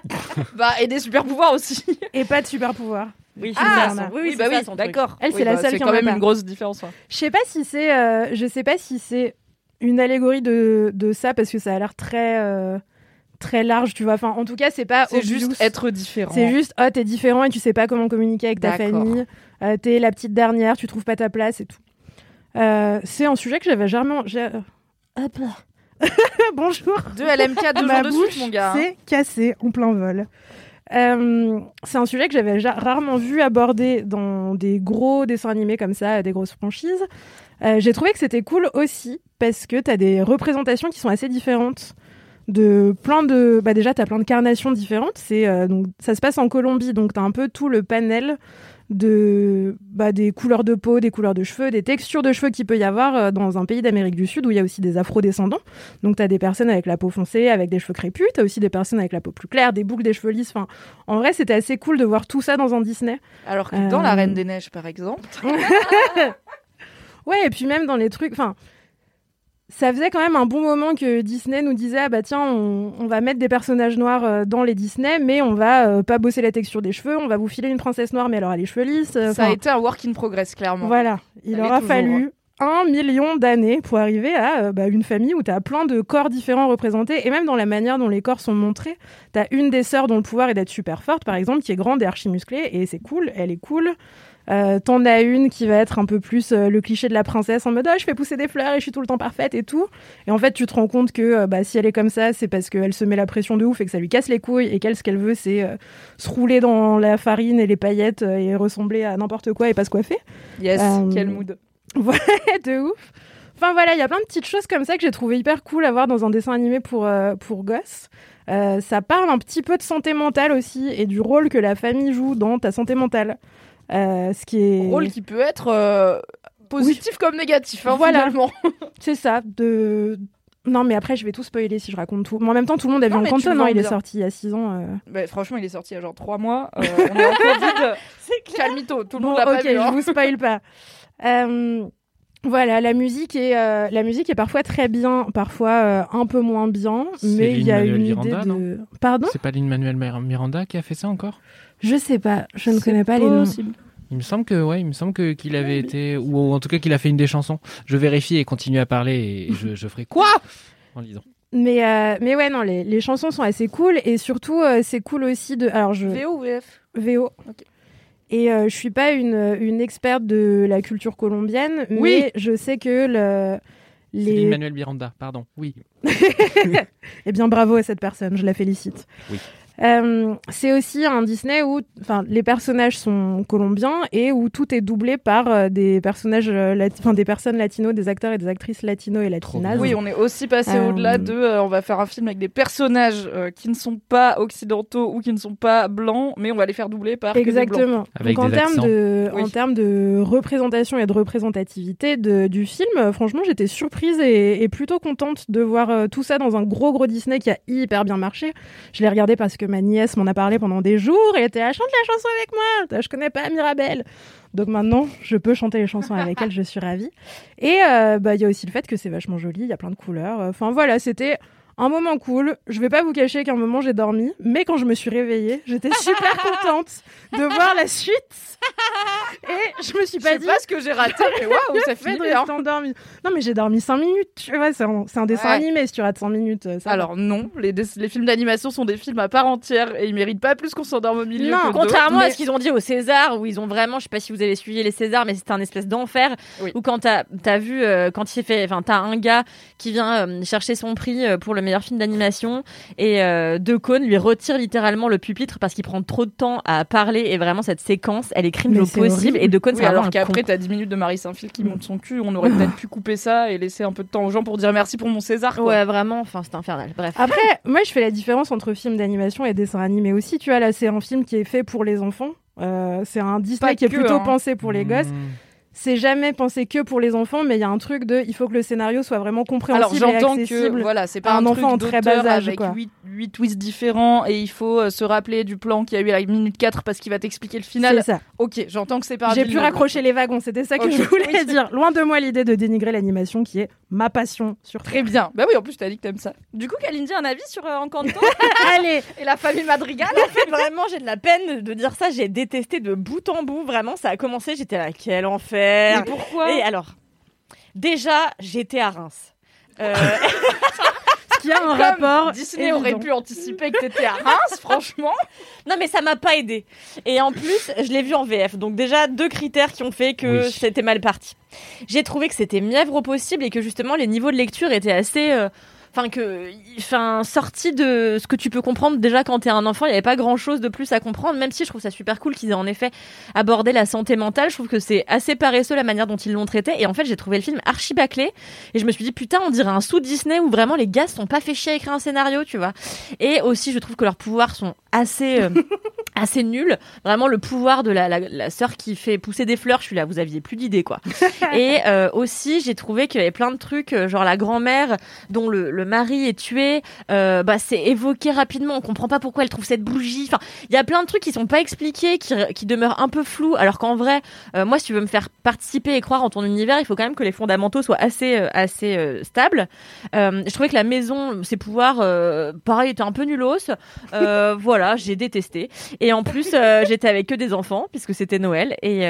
Bah et des super pouvoirs aussi. Et pas de super pouvoir. Oui, Ah, c'est ça. son- Oui, oui, bah ça, oui, d'accord. Elle, Oui, c'est la bah, seule qui quand en a même une grosse différence. ouais. Je sais pas si c'est, euh, je sais pas si c'est une allégorie de, de ça parce que ça a l'air très euh, très large, tu vois. Enfin, en tout cas, c'est pas C'est juste être différent. C'est juste, oh, t'es différent et tu sais pas comment communiquer avec ta famille. Euh, t'es la petite dernière, tu trouves pas ta place et tout. Euh, c'est un sujet que j'avais jamais. Bonjour. Deux LMK, deux Ma jours de bouche suite, mon gars. hein. s'est cassée en plein vol. Euh, c'est un sujet que j'avais ja- rarement vu abordé dans des gros dessins animés comme ça, des grosses franchises. Euh, J'ai trouvé que c'était cool aussi parce que t'as des représentations qui sont assez différentes de plein de bah déjà t'as plein de carnations différentes c'est euh, donc ça se passe en Colombie donc t'as un peu tout le panel de bah, des couleurs de peau des couleurs de cheveux des textures de cheveux qu'il peut y avoir euh, dans un pays d'Amérique du Sud où il y a aussi des afro-descendants. Donc t'as des personnes avec la peau foncée avec des cheveux crépus t'as aussi des personnes avec la peau plus claire des boucles des cheveux lisses. Enfin en vrai c'était assez cool de voir tout ça dans un Disney. Alors que dans Euh, La Reine des Neiges, par exemple, Ouais, et puis même dans les trucs, enfin, ça faisait quand même un bon moment que Disney nous disait ah bah tiens, on, on va mettre des personnages noirs euh, dans les Disney, mais on va euh, pas bosser la texture des cheveux, on va vous filer une princesse noire, mais alors elle a les cheveux lisses. euh, ça a été un work in progress, clairement. Voilà, il Ça aura fallu toujours. un million d'années pour arriver à euh, bah, une famille où tu as plein de corps différents représentés, et même dans la manière dont les corps sont montrés, tu as une des sœurs dont le pouvoir est d'être super forte, par exemple, qui est grande et archi musclée, et c'est cool, elle est cool. Euh, T'en as une qui va être un peu plus euh, le cliché de la princesse en mode oh, je fais pousser des fleurs et je suis tout le temps parfaite et tout. Et en fait, tu te rends compte que euh, bah, si elle est comme ça, c'est parce qu'elle se met la pression de ouf et que ça lui casse les couilles et qu'elle, ce qu'elle veut, c'est se rouler dans la farine et les paillettes et ressembler à n'importe quoi et pas se coiffer. Yes, quel mood. Ouais, de ouf. Enfin voilà, il y a plein de petites choses comme ça que j'ai trouvé hyper cool à voir dans un dessin animé pour, pour gosses. Ça parle un petit peu de santé mentale aussi et du rôle que la famille joue dans ta santé mentale. Euh, ce qui est Rôle qui peut être euh, positif comme négatif, hein, Voilà. finalement. c'est ça de non mais après je vais tout spoiler si je raconte tout mais en même temps tout le monde a vu Encanto non vends il est sorti il y a 6 ans euh. Bah, franchement, il est sorti il y a genre 3 mois. Euh, on est en Covid. C'est Calmito, tout le Bon, monde l'a ok pas vu. hein. je vous spoil pas Euh, voilà la musique est euh, la musique est parfois très bien parfois euh, un peu moins bien mais il y a une Miranda, idée de pardon? C'est pas Lin-Manuel Mir- Miranda qui a fait ça encore? Je sais pas, je ne connais pas les noms. Il me semble que ouais, il me semble que qu'il avait été ou en tout cas qu'il a fait une des chansons. Je vérifie et continue à parler et je, je ferai quoi? En lisant. Mais, euh, mais ouais, non, les, les chansons sont assez cool et surtout, euh, c'est cool aussi de. Alors, je. VO ou VF VO. Et euh, je suis pas une, une experte de la culture colombienne, Oui. mais je sais que le, les... Manuel Miranda, pardon. Oui. eh bien, bravo à cette personne, je la félicite. Oui. Euh, c'est aussi un Disney où enfin, les personnages sont colombiens et où tout est doublé par euh, des personnages, euh, enfin, des personnes latinos, des acteurs et des actrices latinos et latinas. Oui, on est aussi passé Euh, au-delà de. euh, on va faire un film avec des personnages euh, qui ne sont pas occidentaux ou qui ne sont pas blancs, mais on va les faire doubler par. que des blancs. Exactement. Avec Donc en termes de, Oui. en termes de représentation et de représentativité de- du film, franchement, j'étais surprise et, et plutôt contente de voir euh, tout ça dans un gros gros Disney qui a hyper bien marché. Je l'ai regardé parce que ma nièce m'en a parlé pendant des jours et elle était à chante la chanson avec moi. Je connais pas Mirabelle. Donc maintenant, je peux chanter les chansons avec elle, je suis ravie. Et euh, bah, il y a aussi le fait que c'est vachement joli, il y a plein de couleurs. Enfin voilà, c'était un moment cool. Je vais pas vous cacher qu'à un moment j'ai dormi, mais quand je me suis réveillée, j'étais super contente de voir la suite. Et je me suis Je pas sais dit. pas ce que j'ai raté, mais waouh, ça le fait finit de endormie. Non, mais j'ai dormi 5 minutes. Tu vois, c'est un, dessin Ouais. animé. Si tu rates 5 minutes, euh, ça. Alors non, les, films d'animation sont des films à part entière et ils méritent pas plus qu'on s'endorme au milieu. Non, que contrairement à ce qu'ils ont dit au César, où ils ont vraiment, je sais pas si vous avez suivi les Césars, mais c'était un espèce d'enfer. Où quand t'as as vu, euh, quand il fait, enfin, t'as un gars qui vient euh, chercher son prix euh, pour le meilleur film d'animation et euh, De Caunes lui retire littéralement le pupitre parce qu'il prend trop de temps à parler et vraiment cette séquence, elle est Mais au possible horrible. et De Caunes, Oui, c'est alors qu'après, t'as 10 minutes de Marie Saint-Phil qui monte son cul. On aurait peut-être pu couper ça et laisser un peu de temps aux gens pour dire merci pour mon César. quoi. Ouais, vraiment, enfin, c'est infernal. Bref. Après, moi, je fais la différence entre film d'animation et dessin animé aussi. Tu vois, là, c'est un film qui est fait pour les enfants. Euh, c'est un Disney Pas qui est plutôt hein. pensé pour les gosses. C'est jamais pensé que pour les enfants, mais il y a un truc de, il faut que le scénario soit vraiment compréhensible Alors j'entends que voilà, c'est pas un un, enfant en truc très d'auteur bas âge, avec quoi. 8, 8 twists différents et il faut euh, se rappeler du plan qu'il y a eu à la minute 4 parce qu'il va t'expliquer le final. C'est ça. Ok, j'entends que c'est pas un J'ai pu raccrocher les wagons, c'était ça que je voulais oui. dire. Loin de moi l'idée de dénigrer l'animation qui est ma passion sur Très bien. Bah oui, en plus t'as dit que t'aimes ça. Du coup, Kalindi, un avis sur euh, Encanto Allez et la famille Madrigal En fait, vraiment, j'ai de la peine de dire ça. J'ai détesté de bout en bout. Vraiment, ça a commencé. J'étais là, quel enfer. Mais pourquoi Et alors, déjà, j'étais à Reims. Euh, qui a un Comme rapport. Disney aurait pu anticiper que t'étais à Reims, franchement. non, mais ça m'a pas aidé. Et en plus, je l'ai vu en VF. Donc déjà, deux critères qui ont fait que Oui. c'était mal parti. J'ai trouvé que c'était mièvre au possible et que justement, les niveaux de lecture étaient assez... euh, Enfin, que, enfin, sorti de ce que tu peux comprendre déjà quand t'es un enfant, il n'y avait pas grand chose de plus à comprendre, même si je trouve ça super cool qu'ils aient en effet abordé la santé mentale. Je trouve que c'est assez paresseux la manière dont ils l'ont traité. Et en fait, j'ai trouvé le film archi bâclé. Et je me suis dit, putain, on dirait un sous Disney où vraiment les gars sont pas fait chier à écrire un scénario, tu vois. Et aussi, je trouve que leurs pouvoirs sont assez, euh, assez nuls. Vraiment, le pouvoir de la, la, la sœur qui fait pousser des fleurs, je suis là, vous aviez plus d'idées, quoi. Et euh, aussi, j'ai trouvé qu'il y avait plein de trucs, euh, genre la grand-mère dont le, le mari est tué, euh, bah, c'est évoqué rapidement. On comprend pas pourquoi elle trouve cette bougie. Enfin, il y a plein de trucs qui sont pas expliqués, qui, qui demeurent un peu flous. Alors qu'en vrai, euh, moi, si tu veux me faire participer et croire en ton univers, il faut quand même que les fondamentaux soient assez, euh, assez stables. Je trouvais que la maison, ses pouvoirs, pareil, étaient un peu nulos. Voilà, j'ai détesté. Et en plus, j'étais avec que des enfants puisque c'était Noël et,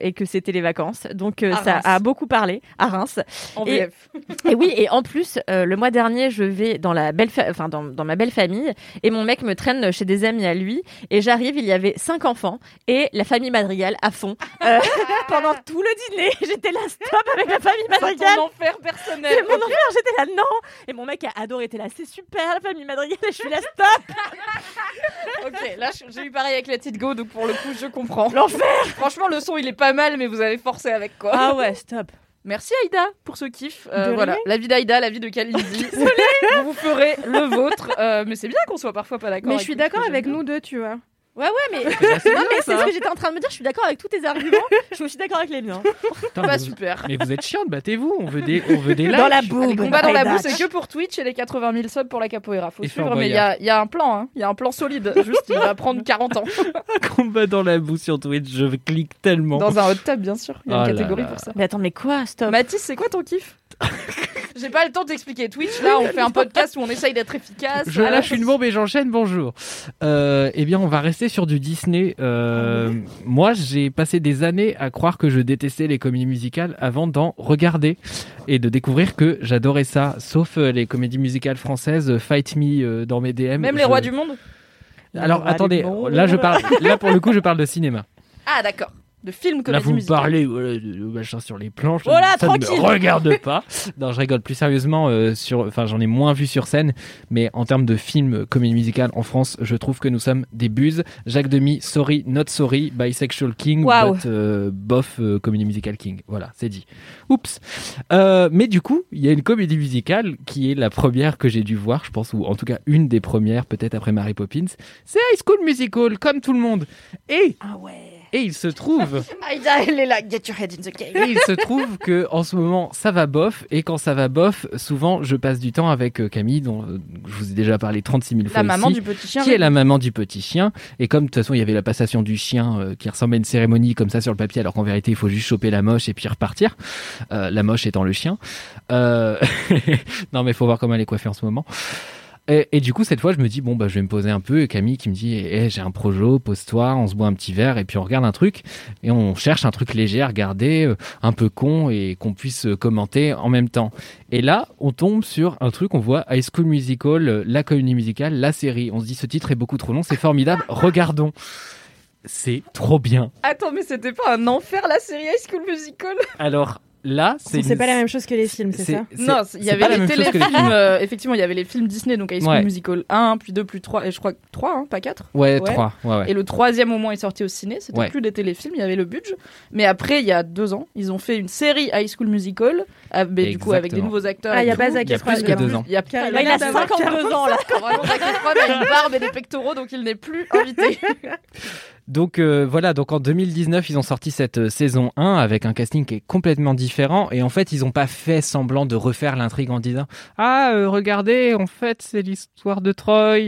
et que c'était les vacances. Donc ça a beaucoup parlé à Reims. En Et- VF. Et oui, et en plus, le mois dernier, je vais dans la belle, enfin dans, dans ma belle famille, et mon mec me traîne chez des amis à lui, et j'arrive, il y avait cinq enfants et la famille Madrigal à fond Euh, pendant tout le dîner. J'étais là stop avec la famille C'est Madrigal. ton enfer personnel. C'est mon enfer, j'étais là non. Et mon mec a adoré, était là, c'est super la famille Madrigal. Et je suis là stop. Ok, là j'ai eu pareil avec Let It Go, donc pour le coup je comprends. L'enfer. Franchement, le son il est pas mal, mais vous avez forcé avec quoi. Ah ouais, stop. Merci Aïda pour ce kiff. Euh, voilà, la vie d'Aïda, la vie de Kalindi. vous vous ferez le vôtre. Euh, mais c'est bien qu'on soit parfois pas d'accord. Mais je suis d'accord avec nous deux, tu vois. Ouais, ouais, mais, bah, non, mais c'est ce que j'étais en train de me dire. Je suis d'accord avec tous tes arguments. Je suis aussi d'accord avec les miens. Putain, Bah, mais vous- super. Mais vous êtes chiante, battez-vous. On veut des, on veut des likes. Dans la boue. Les combats dans la boue, c'est que pour Twitch et les 80 000 subs pour la capoeira. Faut Et suivre, mais il y a, il y a un plan, hein. il y a un plan solide. Juste, il va prendre 40 ans. Combat dans la boue sur Twitch, je clique tellement. Dans un hot tub, bien sûr. Il y a Oh une là catégorie là. pour ça. Mais attends, mais quoi, stop? Mathis, c'est quoi ton kiff? J'ai pas le temps d'expliquer Twitch. Là, on fait un podcast où on essaye d'être efficace. Je lâche une bombe et j'enchaîne, bonjour. Euh, eh bien, on va rester sur du Disney. Euh, moi, j'ai passé des années à croire que je détestais les comédies musicales avant d'en regarder et de découvrir que j'adorais ça. Sauf euh, les comédies musicales françaises, Fight Me euh, dans mes DM. Même les rois du monde? Alors, attendez, là, je parle, là, pour le coup, je parle de cinéma. Ah, d'accord. De films Là, comédie vous me parlez voilà, de, machin sur les planches. Voilà, ça ne tranquille. me regarde pas. non, je rigole plus sérieusement. euh, sur, enfin, j'en ai moins vu sur scène, mais en termes de films comédie musicale en France, je trouve que nous sommes des buses. Jacques Demy, sorry, not sorry, bisexual king, Waouh. but euh, bof euh, comédie musicale king. Voilà, c'est dit. Oups. Euh, mais du coup, il y a une comédie musicale qui est la première que j'ai dû voir, je pense, ou en tout cas une des premières, peut-être après Mary Poppins. C'est High School Musical, comme tout le monde. Et Ah ouais. Et il se trouve Aïda, elle est là. Get your head in the et game. il se trouve que en ce moment ça va bof et quand ça va bof, souvent je passe du temps avec euh, Camille dont euh, je vous ai déjà parlé 36 000 fois La maman ici, du petit chien. qui est la maman du petit chien et comme de toute façon il y avait la passation du chien euh, qui ressemble à une cérémonie comme ça sur le papier alors qu'en vérité il faut juste choper la moche et puis repartir, Euh, la moche étant le chien. Euh, non mais faut voir comment elle est coiffée en ce moment. Et, et du coup, cette fois, je me dis, bon, bah, je vais me poser un peu. Et Camille qui me dit, eh, j'ai un projo, pose-toi, on se boit un petit verre et puis on regarde un truc. Et on cherche un truc léger à regarder, euh, un peu con et qu'on puisse euh, commenter en même temps. Et là, on tombe sur un truc, on voit High School Musical, euh, la comédie musicale, la série. On se dit, ce titre est beaucoup trop long, c'est formidable, regardons. C'est trop bien. Attends, mais c'était pas un enfer la série High School Musical? Alors là, c'est. C'est une- pas la même chose que les films, c'est ça Non, il y avait les téléfilms. films. euh, effectivement, il y avait les films Disney, donc High School Ouais. Musical 1, puis 2, puis 3, et je crois 3, hein, pas 4. Ouais, trois, ouais, ouais. Et le troisième au moins est sorti au ciné, c'était Ouais. plus des téléfilms, il y avait le budget. Mais après, il y a deux ans, ils ont fait une série High School Musical, ah, mais du coup avec des nouveaux acteurs. Ah, il y a pas Zac Il y a plus que deux ans. Il y a, il Là, il a a 52 ans là. Vraiment, Zac Efron a une barbe et des pectoraux, donc il n'est plus invité. Donc euh, voilà, donc en 2019, ils ont sorti cette euh, saison 1 avec un casting qui est complètement différent. Et en fait, ils n'ont pas fait semblant de refaire l'intrigue en disant "Ah, euh, regardez, en fait, c'est l'histoire de Troy."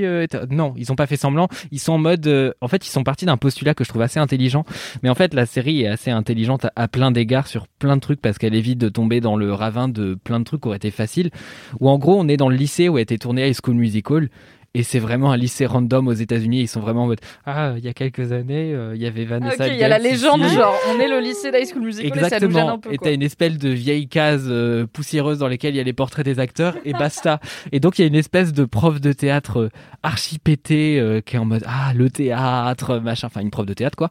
non, ils n'ont pas fait semblant, ils sont en mode en fait, ils sont partis d'un postulat que je trouve assez intelligent, mais en fait, la série est assez intelligente à, à plein d'égards sur plein de trucs parce qu'elle évite de tomber dans le ravin de plein de trucs qui auraient été faciles. Où en gros, on est dans le lycée où a été tourné High School Musical et c'est vraiment un lycée random aux États-Unis. Ils sont vraiment en mode Ah, il y a quelques années, euh, il y avait Vanessa. ok, il y a la légende, ici. genre, on est le lycée d'High School Musical et ça nous gêne Exactement. un peu. Et t'as une espèce de vieille case euh, poussiéreuse dans laquelle il y a les portraits des acteurs et basta. et donc il y a une espèce de prof de théâtre euh, archi pété euh, qui est en mode ah le théâtre machin, enfin une prof de théâtre quoi,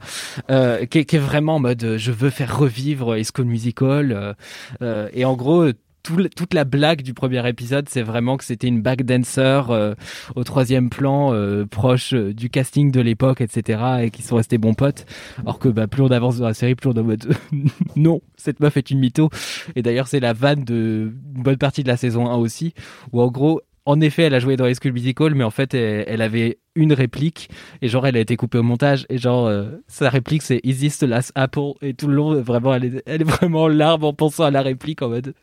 qui, est, qui est vraiment en mode je veux faire revivre High School Musical et en gros toute la blague du premier épisode, c'est vraiment que c'était une backdancer euh, au troisième plan, euh, proche euh, du casting de l'époque, etc., et qui sont restés bons potes. Alors que bah, plus on avance dans la série, plus on est en mode non, cette meuf est une mytho. Et d'ailleurs, c'est la vanne de une bonne partie de la saison 1 aussi, où en gros, en effet, elle a joué dans High School Musical, mais en fait, elle, avait une réplique, et genre, elle a été coupée au montage, et genre, euh, sa réplique, c'est Is this the last apple? Et tout le long, vraiment, elle est, elle est vraiment en larmes en pensant à la réplique, en mode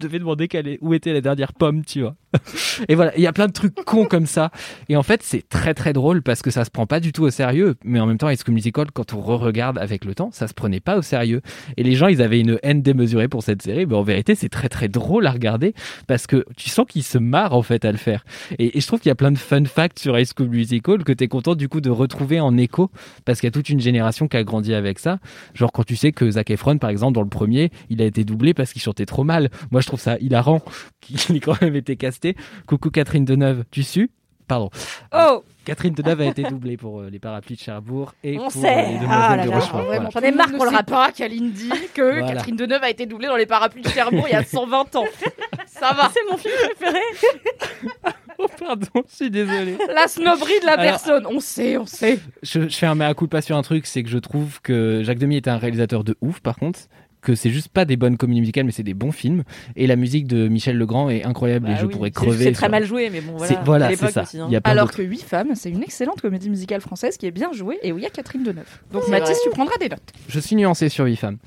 devais demander quelle est, où était la dernière pomme, tu vois. Et voilà, il y a plein de trucs cons comme ça. Et en fait, c'est très très drôle parce que ça se prend pas du tout au sérieux. Mais en même temps, High School Musical, quand on re-regarde avec le temps, ça se prenait pas au sérieux. Et les gens, ils avaient une haine démesurée pour cette série. Mais en vérité, c'est très très drôle à regarder parce que tu sens qu'ils se marrent en fait à le faire. Et, je trouve qu'il y a plein de fun facts sur High School Musical que tu es content du coup de retrouver en écho parce qu'il y a toute une génération qui a grandi avec ça. Genre quand tu sais que Zac Efron, par exemple, dans le premier, il a été doublé parce qu'il chantait trop mal. Moi, je trouve ça hilarant qu'il ait quand même été Coucou Catherine Deneuve, tu su Pardon. Oh Catherine Deneuve a été doublée pour euh, les parapluies de Cherbourg et On pour sait. euh, les demoiselles Ah là de là, Rochefort. vraiment, Voilà. J'en ai marre qu'on le rappelle. pas qu'Aline dit que Voilà. Catherine Deneuve a été doublée dans les parapluies de Cherbourg il y a 120 ans. Ça va. C'est mon film préféré. Oh, pardon, je suis désolé. La snobberie de la Alors- personne. On sait, on sait. Je, je fais un mea culpa sur un truc, c'est que je trouve que Jacques Demy était un réalisateur de ouf, par contre, que c'est juste pas des bonnes comédies musicales, mais c'est des bons films. Et la musique de Michel Legrand est incroyable et Bah je oui. pourrais crever. C'est très sur- mal joué, mais bon, voilà. C'est- voilà, c'est ça. aussi, hein. Alors que 8 femmes, c'est une excellente comédie musicale française qui est bien jouée et où il y a Catherine Deneuve. Donc C'est Mathis, vrai. tu prendras des notes. Je suis nuancé sur 8 femmes.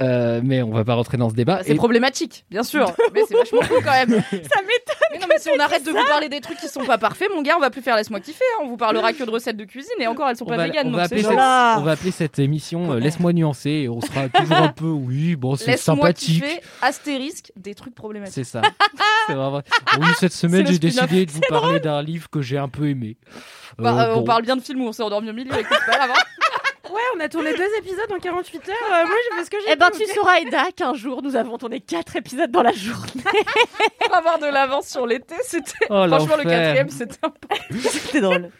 Euh, mais on va pas rentrer dans ce débat. Bah, c'est Et- problématique, bien sûr, mais c'est vachement cool quand même. Ça m'étonne. Mais non, mais si on arrête de vous parler des trucs qui sont pas parfaits, mon gars, on va plus faire laisse-moi kiffer. hein. On vous parlera que de recettes de cuisine et encore elles sont on pas va, véganes. on va appeler cette, on va appeler cette émission euh, Laisse-moi nuancer et on sera toujours un peu, oui, bon, c'est Laisse-moi sympathique. kiffer, astérisque, des trucs problématiques. C'est ça. C'est vraiment- Oui, cette semaine, j'ai décidé de vous parler d'un livre que j'ai un peu aimé. Bah, Euh, euh, On parle bien de films où on s'est endormi au milieu, écoute pas avant. Ouais, on a tourné deux épisodes en 48 heures. Euh, moi, j'ai fait ce que j'ai Eh ben, tu sauras, Aida, qu'un jour, nous avons tourné 4 épisodes dans la journée. Pour avoir de l'avance sur l'été, c'était. Oh, Franchement, le quatrième, c'était un peu. C'était drôle.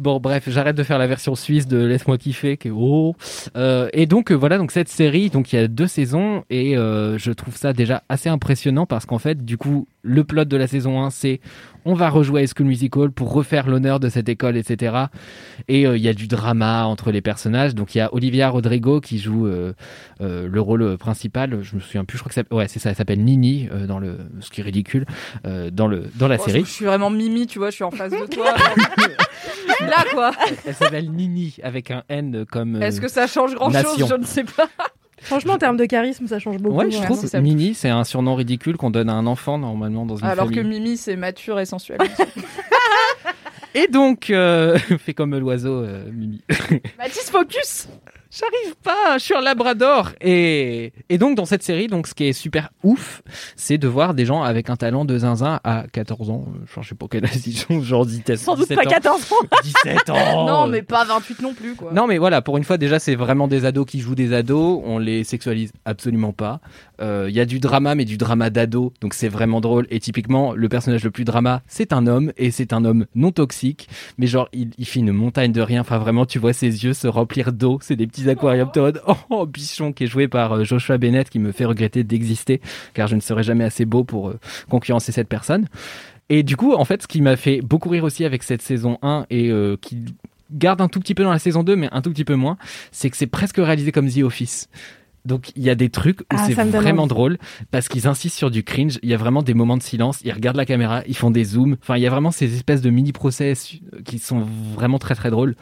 Bon, bref, j'arrête de faire la version suisse de Laisse-moi kiffer, qui oh. Euh, et donc euh, voilà, donc cette série, donc il y a deux saisons et euh, je trouve ça déjà assez impressionnant parce qu'en fait, du coup, le plot de la saison 1, c'est on va rejouer à School Musical pour refaire l'honneur de cette école, etc. Et euh, il y a du drama entre les personnages. Donc il y a Olivia Rodrigo qui joue euh, euh, le rôle principal. Je me souviens plus, je crois que ça, ouais, c'est ça, elle s'appelle Nini dans le, ce qui est ridicule dans le dans la Oh, série. Je suis vraiment Mimi, tu vois, je suis en face de toi. Là, quoi. Elle s'appelle Nini avec un N comme. Est-ce que ça change grand nation. chose Je ne sais pas. Franchement, en termes de charisme, ça change beaucoup. Ouais, je ouais. trouve Nini, c'est un surnom ridicule qu'on donne à un enfant normalement dans une Alors que famille. Mimi, c'est mature et sensuel. Et donc, euh, fait comme l'oiseau, euh, Mimi. Mathis, focus J'arrive pas, je suis un labrador. Et, et donc, dans cette série, donc, ce qui est super ouf, c'est de voir des gens avec un talent de zinzin à 14 ans. Euh, Je sais pas quel âge ils ont, genre 17 Sans doute 17 pas ans. 14 ans. 17 ans Non, mais pas 28 non plus, quoi. Non, mais voilà, pour une fois, déjà, c'est vraiment des ados qui jouent des ados. On les sexualise absolument pas. Euh, Il y a du drama, mais du drama d'ado. Donc, c'est vraiment drôle. Et typiquement, le personnage le plus drama, c'est un homme. Et c'est un homme non toxique. Mais genre, il, il fait une montagne de rien. Enfin, vraiment, tu vois ses yeux se remplir d'eau. C'est des petits T'es en mode, Oh, bichon, qui est joué par euh, Joshua Bennett, qui me fait regretter d'exister. Car je ne serai jamais assez beau pour euh, concurrencer cette personne. Et du coup, en fait, ce qui m'a fait beaucoup rire aussi avec cette saison 1 et euh, qui garde un tout petit peu dans la saison 2, mais un tout petit peu moins, c'est que c'est presque réalisé comme The Office. Donc il y a des trucs où Ah, c'est vraiment drôle parce qu'ils insistent sur du cringe. Il y a vraiment des moments de silence. Ils regardent la caméra, ils font des zooms. Enfin, il y a vraiment ces espèces de mini process qui sont vraiment très très drôles.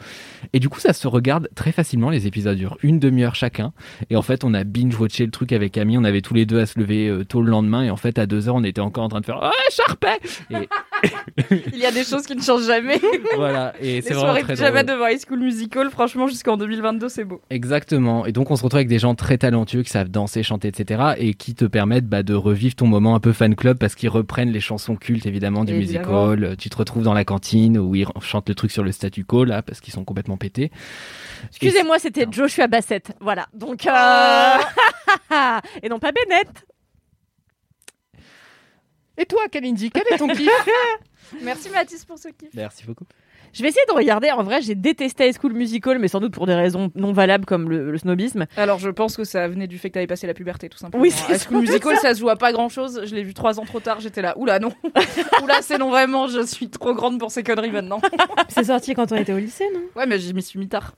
Et du coup, ça se regarde très facilement. Les épisodes durent une demi-heure chacun. Et en fait, on a binge watché le truc avec Camille. On avait tous les deux à se lever euh, tôt le lendemain. Et en fait, à deux heures, on était encore en train de faire ah Sharpay. Et Il y a des choses qui ne changent jamais. voilà. Et Les c'est vraiment soirées très drôle. devant High School Musical, franchement, jusqu'en 2022, c'est beau. Exactement. Et donc on se retrouve avec des gens très talentueux qui savent danser, chanter, etc. et qui te permettent bah, de revivre ton moment un peu fan club parce qu'ils reprennent les chansons cultes évidemment du Évidemment. musical. Tu te retrouves dans la cantine où ils chantent le truc sur le statu quo là parce qu'ils sont complètement pétés. Excusez-moi, c'était Joshua Bassett. Voilà. Donc. euh, Et non pas Bennett. Et toi, Kalindi, quel est ton kiff? Merci Mathis pour ce kiff. Merci beaucoup. Je vais essayer de regarder. En vrai, j'ai détesté High School Musical, mais sans doute pour des raisons non valables comme le, le snobisme. Alors, je pense que ça venait du fait que t'avais passé la puberté, tout simplement. Oui, c'est High School. Musical, ça se joue à pas grand chose. Je l'ai vu trois ans trop tard, j'étais là. Oula, non. Oula, c'est non, vraiment, je suis trop grande pour ces conneries maintenant. C'est sorti quand on était au lycée, non? Ouais, mais j'y m'y suis mis tard.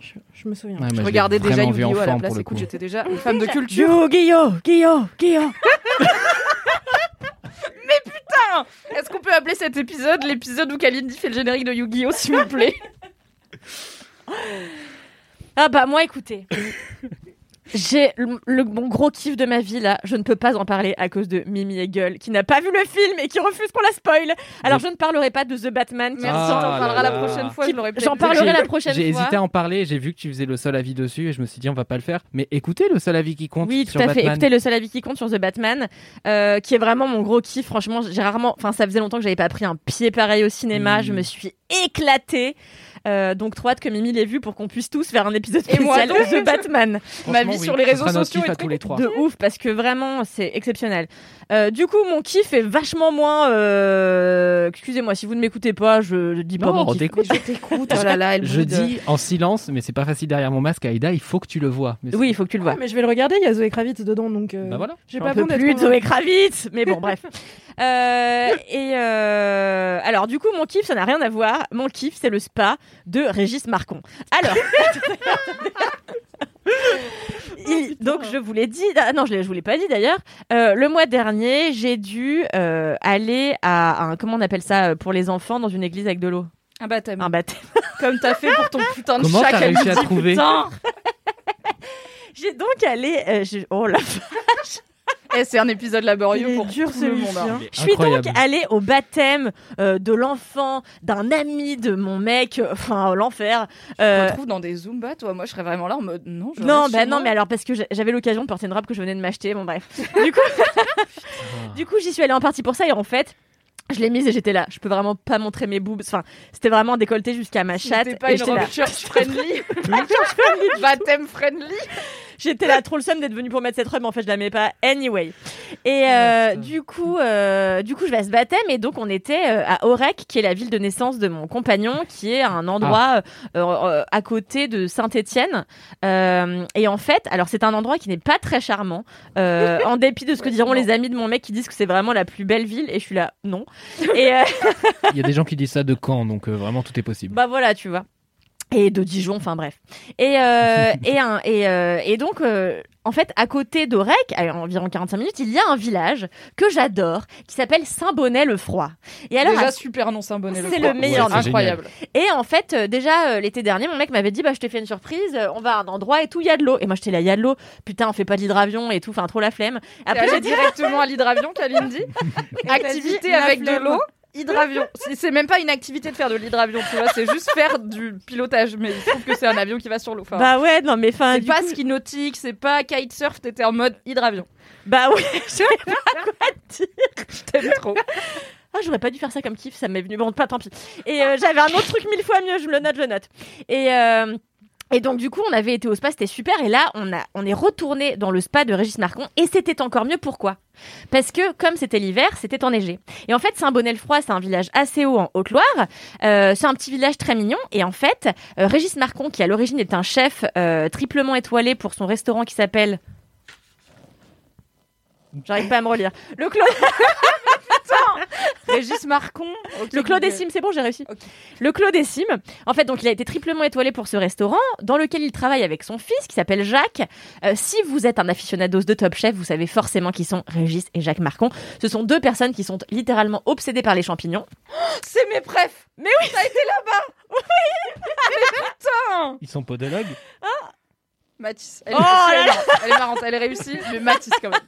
je, je me souviens. Ouais, je regardais déjà Yu-Gi-Oh! à la place. Écoute, j'étais déjà une femme de culture. Yu-Gi-Oh, Gi-Oh, Gi-Oh. Mais Est-ce qu'on peut appeler cet épisode l'épisode où Kalindi fait le générique de Yu-Gi-Oh, s'il vous plaît? Ah bah moi, écoutez. J'ai le, le- mon gros kiff de ma vie là, je ne peux pas en parler à cause de Mimi Hegel qui n'a pas vu le film et qui refuse qu'on la spoil. Alors je ne parlerai pas de The Batman. Merci, Ah on en parlera là la là. prochaine fois. J'en parlerai J'ai- la prochaine J'ai fois. hésité à en parler, j'ai vu que tu faisais le seul avis dessus et je me suis dit on va pas le faire. Mais écoutez le seul avis qui compte Oui, tout sur à fait. Batman. Écoutez le seul avis qui compte sur The Batman, euh, qui est vraiment mon gros kiff. Franchement, j'ai rarement, enfin, ça faisait longtemps que j'avais pas pris un pied pareil au cinéma. Je me suis éclatée. Euh, donc trop hâte que Mimi l'ait vu pour qu'on puisse tous faire un épisode spécial donc The Batman. Ma vie oui, sur les réseaux sociaux très tous les trois. De ouf parce que vraiment c'est exceptionnel. Euh, du coup mon kiff est vachement moins. euh, Excusez-moi si vous ne m'écoutez pas, je, je dis pas Non, mon on kiff. Je t'écoute. Oh là là, elle Je dis en silence, mais c'est pas facile derrière mon masque, Aïda, il faut que tu le vois. Mais Oui, il faut que tu le vois. Ouais, mais je vais le regarder, il y a Zoé Kravitz dedans, donc. euh, Bah voilà. J'ai pas d'être plus de. Zoé Kravitz, mais bon, bref. Euh, et euh, alors, du coup, mon kiff, ça n'a rien à voir. Mon kiff, c'est le spa de Régis Marcon. Alors. il- donc, je vous l'ai dit. Ah, non, je ne vous l'ai pas dit d'ailleurs. Euh, le mois dernier, j'ai dû euh, aller à un. Comment on appelle ça euh, pour les enfants dans une église avec de l'eau? Un baptême. Un baptême. Comme t'as fait pour ton putain de Comment chat t'as réussi à trouver? putain. J'ai donc allé. euh, j'ai- oh la Eh, c'est un épisode laborieux pour dur, tout le monde. hein. hein. Je suis donc allée au baptême euh, de l'enfant d'un ami de mon mec, euh, enfin l'enfer. Je Euh, me retrouve dans des Zumba, toi? Moi, je serais vraiment là en mode non. Je non, bah non, mais alors parce que j'a- j'avais l'occasion de porter une robe que je venais de m'acheter. Bon bref. Du coup, du coup, j'y suis allée en partie pour ça et en fait. Je l'ai mise et j'étais là. Je peux vraiment pas montrer mes boobs. Enfin, c'était vraiment décolleté jusqu'à ma chatte. C'était pas et une j'étais robe là. church friendly. church friendly. Baptême friendly. J'étais là trop le seum d'être venue pour mettre cette robe, mais en fait je la mets pas. Anyway. Et euh, du coup, euh, du coup, je vais à ce baptême et donc on était euh, à Aurec, qui est la ville de naissance de mon compagnon, qui est un endroit euh, euh, à côté de Saint-Étienne. Euh, et en fait, alors c'est un endroit qui n'est pas très charmant, euh, en dépit de ce que diront les amis de mon mec qui disent que c'est vraiment la plus belle ville. Et je suis là, non. Et euh, Il y a des gens qui disent ça de Caen, donc euh, vraiment tout est possible. bah voilà, tu vois. Et de Dijon, enfin bref. Et euh, et un et euh, et donc euh, en fait à côté d'Aurec, à environ 45 minutes, il y a un village que j'adore qui s'appelle Saint-Bonnet-le-Froid. Et alors Déjà à- super nom Saint-Bonnet. c'est le meilleur, nom. incroyable. Et en fait, euh, déjà euh, l'été dernier, mon mec m'avait dit bah je t'ai fait une surprise, euh, on va à un endroit et tout, il y a de l'eau. Et moi j'étais là, il y a de l'eau. Putain, on fait pas de l'hydravion et tout, enfin trop la flemme. Après, j'ai directement à l'hydravion, Kalindi. Activité la avec de l'eau. Hydravion. C'est même pas une activité de faire de l'hydravion, tu vois, c'est juste faire du pilotage. Mais je trouve que c'est un avion qui va sur l'eau. Enfin, Bah ouais, non mais enfin c'est pas coup- ski nautique, c'est pas kitesurf, t'étais en mode hydravion. Bah oui, je sais pas quoi dire. Je t'aime trop. Ah, j'aurais pas dû faire ça comme kiff, ça m'est venu. Bon, pas tant pis. Et euh, j'avais un autre truc mille fois mieux, je me le note, je le note. Et. euh, et donc du coup, on avait été au spa, c'était super. Et là, on a, on est retourné dans le spa de Régis Marcon, et c'était encore mieux. Pourquoi? Parce que comme c'était l'hiver, c'était enneigé. Et en fait, Saint-Bonnet-le-Froid, c'est un village assez haut en Haute-Loire. Euh, c'est un petit village très mignon. Et en fait, euh, Régis Marcon, qui à l'origine est un chef euh, triplement étoilé pour son restaurant qui s'appelle J'arrive pas à me relire. Le Claude. Régis Marcon. le Claude Google. Sim, c'est bon, j'ai réussi. Le Claude Sim. En fait, donc il a été triplement étoilé pour ce restaurant, dans lequel il travaille avec son fils, qui s'appelle Jacques. Euh, si vous êtes un aficionados de Top Chef, vous savez forcément qui sont Régis et Jacques Marcon. Ce sont deux personnes qui sont littéralement obsédées par les champignons. C'est mes prefs. Mais oui, ça a été là-bas. Oui. Mais putain. Ils sont podologues? Mathis. Elle, Oh est, là elle est marrante, elle est marrante, elle est réussie, mais Mathis quand même.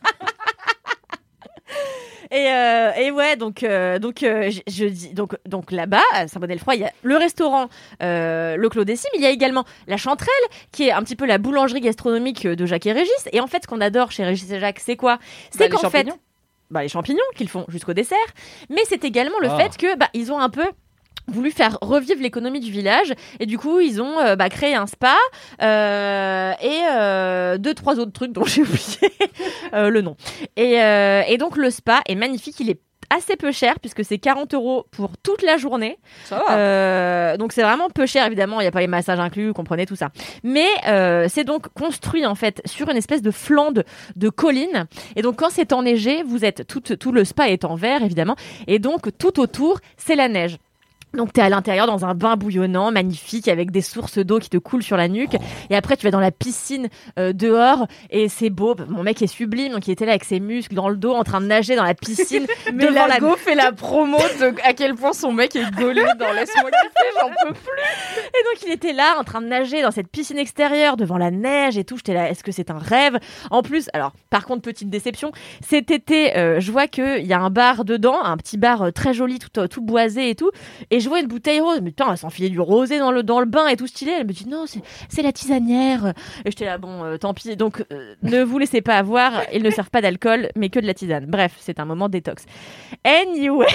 Et, euh, et ouais, donc euh, donc euh, je, je dis donc donc là-bas à Saint-Bonnet-le-Froid, il y a le restaurant le Claude Sim, il y a également la Chanterelle qui est un petit peu la boulangerie gastronomique de Jacques et Régis. Et en fait, ce qu'on adore chez Régis et Jacques, c'est quoi? C'est Bah, qu'en fait bah, les champignons qu'ils font jusqu'au dessert, mais c'est également le Ah. fait que bah, ils ont un peu voulu faire revivre l'économie du village. Et du coup ils ont euh, bah, créé un spa euh, et euh, deux trois autres trucs dont j'ai oublié euh, le nom. Et, euh, et donc le spa est magnifique. Il est assez peu cher puisque c'est 40 euros pour toute la journée. Ça va. Euh, donc c'est vraiment peu cher évidemment. Il n'y a pas les massages inclus vous comprenez tout ça. Mais euh, c'est donc construit en fait sur une espèce de flanc de, de colline. Et donc quand c'est enneigé vous êtes tout, tout le spa est en verre évidemment. Et donc tout autour c'est la neige donc tu es à l'intérieur dans un bain bouillonnant, magnifique, avec des sources d'eau qui te coulent sur la nuque. Et après tu vas dans la piscine euh, dehors et c'est beau. Mon mec est sublime, donc il était là avec ses muscles dans le dos, en train de nager dans la piscine. Mais devant la fait la promo de à quel point son mec est gaulé dans Laisse-moi kiffer, j'en peux plus. Et donc il était là en train de nager dans cette piscine extérieure devant la neige et tout. J'étais là, est-ce que c'est un rêve? En plus, alors par contre petite déception, cet été, euh, je vois qu'il y a un bar dedans, un petit bar euh, très joli, tout, tout boisé et tout. Et je vois une bouteille rose. Mais putain, elle s'enfilait du rosé dans le dans le bain et tout stylé. Elle me dit non, c'est la tisanière. Et j'étais là, bon, euh, tant pis. Donc euh, ne vous laissez pas avoir. Ils ne servent pas d'alcool, mais que de la tisane. Bref, c'est un moment détox. Anyway.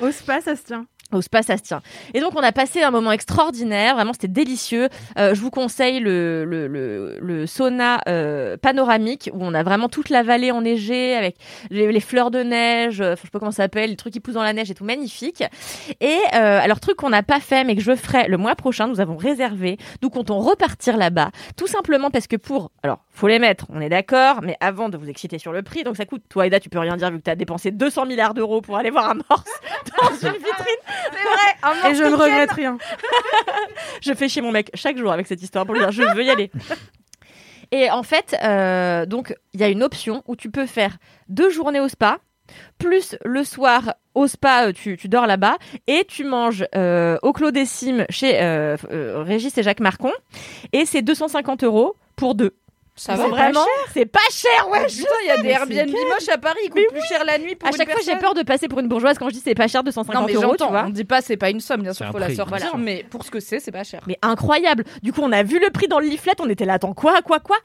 Au spa, ça se tient. Au spa, ça se tient. Et donc, on a passé un moment extraordinaire. Vraiment, c'était délicieux. Euh, je vous conseille le, le, le, sauna euh, panoramique où on a vraiment toute la vallée enneigée avec les, les fleurs de neige. euh, je sais pas comment ça s'appelle, les trucs qui poussent dans la neige et tout magnifique. Et euh, alors, truc qu'on n'a pas fait mais que je ferai le mois prochain, nous avons réservé. Nous comptons repartir là-bas. Tout simplement parce que pour. Alors, faut les mettre, on est d'accord, mais avant de vous exciter sur le prix, donc ça coûte. Toi, Aida, tu peux rien dire vu que tu as dépensé 200 milliards d'euros pour aller voir un morse dans une vitrine. C'est vrai, un Et je ne regrette rien. je fais chier mon mec chaque jour avec cette histoire pour lui dire je veux y aller. Et en fait, euh, donc il y a une option où tu peux faire deux journées au spa, plus le soir au spa, euh, tu, tu dors là-bas et tu manges euh, au Clos des Cimes chez euh, Régis et Jacques Marcon, et c'est 250 euros pour deux. Ça C'est va vraiment, c'est pas cher, ouais. Putain, il y a des Airbnb moches à Paris, ils coûtent plus cher la nuit pour À une chaque fois, j'ai peur de passer pour une bourgeoise quand je dis c'est pas cher, 250 Non mais euros, tu vois. on dit pas c'est pas une somme, bien sûr, faut la sortir, mais pour ce que c'est, c'est pas cher. Mais incroyable. Du coup, on a vu le prix dans le leaflet, on était là, attends, quoi, quoi, quoi?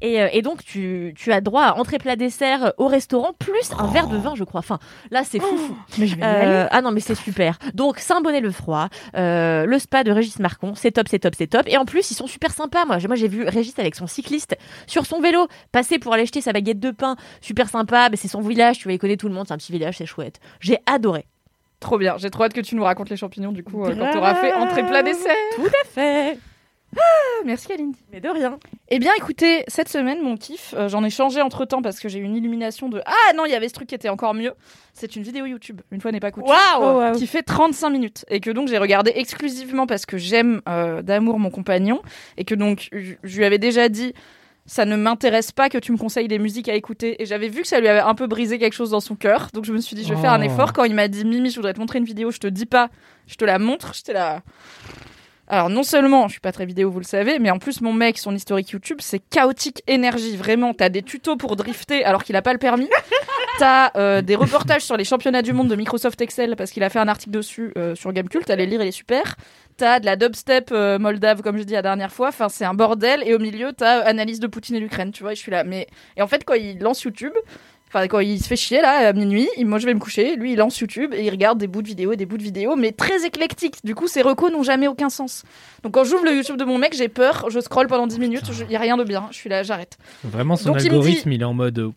Et, euh, et donc, tu, tu as droit à entrée plat dessert euh, au restaurant, plus un verre de vin, je crois. Enfin, là, c'est fou. fou. Mais je vais Euh, ah non, mais c'est super. Donc, Saint-Bonnet-le-Froid, euh, le spa de Régis Marcon, c'est top, c'est top, c'est top. Et en plus, ils sont super sympas. Moi, j'ai- moi j'ai vu Régis avec son cycliste sur son vélo, passer pour aller acheter sa baguette de pain, super sympa, bah, c'est son village, tu vas y connaître tout le monde, c'est un petit village, c'est chouette. J'ai adoré. Trop bien. J'ai trop hâte que tu nous racontes les champignons, du coup, euh, quand t'auras fait entrée plat dessert. Tout à fait. Ah, merci Kalindi. Mais de rien. Eh bien, écoutez, cette semaine, mon kiff, euh, j'en ai changé entre temps parce que j'ai eu une illumination de Ah non, il y avait ce truc qui était encore mieux. C'est une vidéo YouTube, une fois n'est pas coutume, Waouh Oh, waouh. qui fait 35 minutes et que donc j'ai regardé exclusivement parce que j'aime euh, d'amour mon compagnon et que donc je lui avais déjà dit ça ne m'intéresse pas que tu me conseilles des musiques à écouter. Et j'avais vu que ça lui avait un peu brisé quelque chose dans son cœur. Donc je me suis dit je vais faire un Oh. effort. Quand il m'a dit Mimi je voudrais te montrer une vidéo je te dis pas je te la montre. J'étais là. Alors non seulement je suis pas très vidéo vous le savez mais en plus mon mec son historique YouTube c'est chaotique énergie vraiment. T'as des tutos pour drifter alors qu'il a pas le permis. T'as euh, des reportages sur les championnats du monde de Microsoft Excel parce qu'il a fait un article dessus euh, sur Gamecult. Allez lire il est super t'as de la dubstep euh, moldave comme je dis la dernière fois enfin c'est un bordel et au milieu t'as euh, analyse de Poutine et l'Ukraine tu vois et je suis là mais et en fait quand il lance YouTube Enfin, quand il se fait chier là à minuit, moi je vais me coucher, lui il lance YouTube et il regarde des bouts de vidéos et des bouts de vidéos, mais très éclectiques. Du coup, ces recos n'ont jamais aucun sens. Donc quand j'ouvre le YouTube de mon mec, j'ai peur, je scrolle pendant 10 minutes, il y a rien de bien, je suis là, j'arrête. Vraiment, son Donc, il me algorithme, il, est en mode.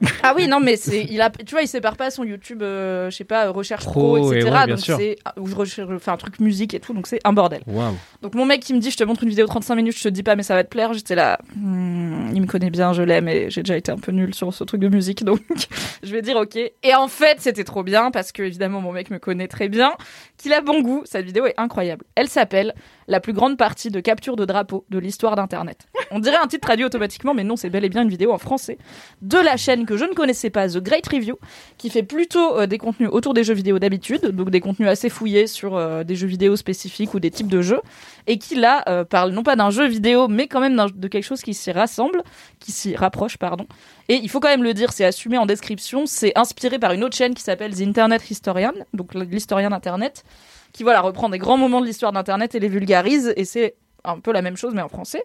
Ah oui, non, mais c'est, il a, tu vois, il sépare pas son YouTube, euh, je sais pas, recherche pro, Pro, et etc. ouais, donc c'est, ou je recherche, enfin un truc musique et tout, donc c'est un bordel. Waouh. Donc mon mec qui me dit, je te montre une vidéo de 35 minutes, je te dis pas, mais ça va te plaire. J'étais là, hmm, il me connaît bien, je l'aime et j'ai déjà été un peu nulle sur ce truc de musique, donc je vais dire ok. Et en fait, c'était trop bien parce que évidemment mon mec me connaît très bien, qu'il a bon goût. Cette vidéo est incroyable. Elle s'appelle la plus grande partie de capture de drapeau de l'histoire d'Internet. On dirait un titre traduit automatiquement, mais non, c'est bel et bien une vidéo en français de la chaîne que je ne connaissais pas, The Great Review, qui fait plutôt euh, des contenus autour des jeux vidéo d'habitude, donc des contenus assez fouillés sur euh, des jeux vidéo spécifiques ou des types de jeux, et qui là euh, parle non pas d'un jeu vidéo, mais quand même de quelque chose qui s'y rassemble, qui s'y rapproche, pardon. Et il faut quand même le dire, c'est assumé en description, c'est inspiré par une autre chaîne qui s'appelle The Internet Historian, donc l'historien d'Internet, qui voilà reprend des grands moments de l'histoire d'Internet et les vulgarise, et c'est un peu la même chose mais en français.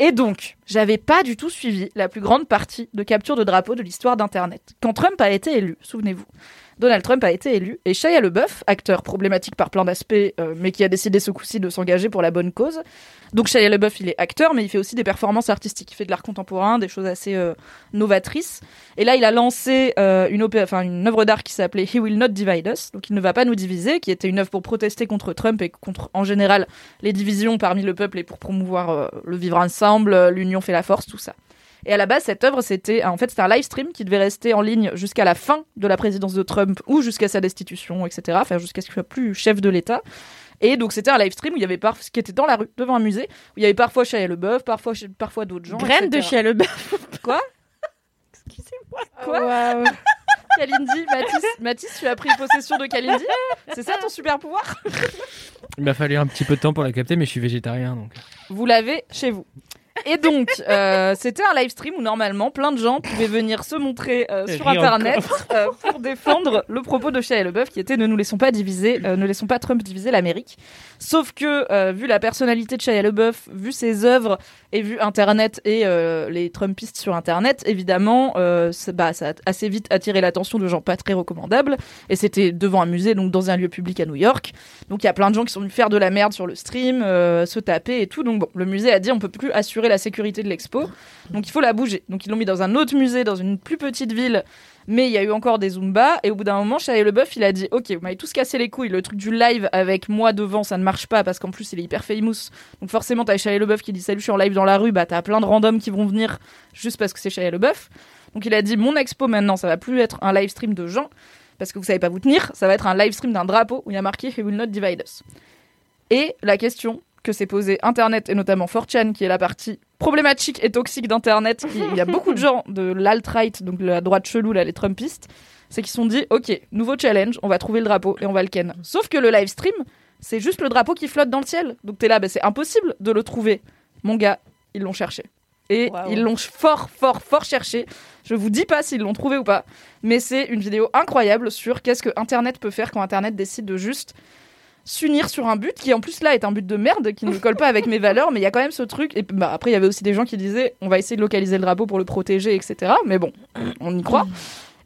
Et donc, j'avais pas du tout suivi la plus grande partie de capture de drapeau de l'histoire d'Internet. Quand Trump a été élu, souvenez-vous, Donald Trump a été élu et Shia LeBeouf, acteur problématique par plein d'aspects, euh, mais qui a décidé ce coup-ci de s'engager pour la bonne cause. Donc Shia LeBeouf, il est acteur, mais il fait aussi des performances artistiques. Il fait de l'art contemporain, des choses assez euh, novatrices. Et là, il a lancé euh, une, une œuvre d'art qui s'appelait He Will Not Divide Us, donc il ne va pas nous diviser, qui était une œuvre pour protester contre Trump et contre, en général, les divisions parmi le peuple et pour promouvoir le vivre ensemble, l'union fait la force, tout ça. Et à la base, cette œuvre, c'était en fait c'était un live stream qui devait rester en ligne jusqu'à la fin de la présidence de Trump ou jusqu'à sa destitution, etc. Enfin, jusqu'à ce qu'il soit plus chef de l'État. Et donc c'était un live stream où il y avait parfois qui était dans la rue devant un musée où il y avait parfois Shia LeBeouf, parfois parfois d'autres gens. Graine de. Shia LeBeouf. Quoi? Excusez-moi. Quoi? Kalindi, Mathis, Mathis, tu as pris possession de Kalindi? C'est ça ton super pouvoir? Il m'a fallu un petit peu de temps pour la capter, mais je suis végétarien donc. Vous l'avez chez vous. Et donc, euh, c'était un live stream où normalement plein de gens pouvaient venir se montrer euh, sur Internet euh, pour défendre le propos de Shia LeBeouf qui était ne nous laissons pas diviser, ne laissons pas Trump diviser l'Amérique. Sauf que vu la personnalité de Shia LeBeouf, vu ses œuvres et vu Internet et les Trumpistes sur Internet, évidemment, bah, ça a assez vite attiré l'attention de gens pas très recommandables. Et c'était devant un musée, donc dans un lieu public à New York. Donc il y a plein de gens qui sont venus faire de la merde sur le stream, se taper et tout. Donc bon, le musée a dit on peut plus assurer la sécurité de l'expo, donc il faut la bouger. Donc ils l'ont mis dans un autre musée, dans une plus petite ville. Mais il y a eu encore des Zumba et au bout d'un moment, Shia LeBeouf, il a dit OK, vous m'avez tous cassé les couilles. Le truc du live avec moi devant, ça ne marche pas parce qu'en plus il est hyper famous. Donc forcément, t'as Shia LeBeouf qui dit salut, je suis en live dans la rue. Bah t'as plein de randoms qui vont venir juste parce que c'est Shia LeBeouf. Donc il a dit mon expo maintenant, ça va plus être un live stream de gens parce que vous savez pas vous tenir, ça va être un live stream d'un drapeau où il y a marqué He will not divide us. Et la question que s'est posée Internet et notamment 4chan, qui est la partie problématique et toxique d'Internet, il y a beaucoup de gens de l'alt-right, donc de la droite chelou, là, les Trumpistes, c'est qu'ils se sont dit, ok, nouveau challenge, on va trouver le drapeau et on va le ken. Sauf que le live stream, c'est juste le drapeau qui flotte dans le ciel. Donc t'es là, bah, c'est impossible de le trouver. Mon gars, ils l'ont cherché. Et ils l'ont fort, fort, fort cherché. Je vous dis pas s'ils l'ont trouvé ou pas, mais c'est une vidéo incroyable sur qu'est-ce que Internet peut faire quand Internet décide de juste s'unir sur un but qui en plus là est un but de merde qui ne colle pas avec mes valeurs mais il y a quand même ce truc et bah, après il y avait aussi des gens qui disaient on va essayer de localiser le drapeau pour le protéger etc mais bon on y croit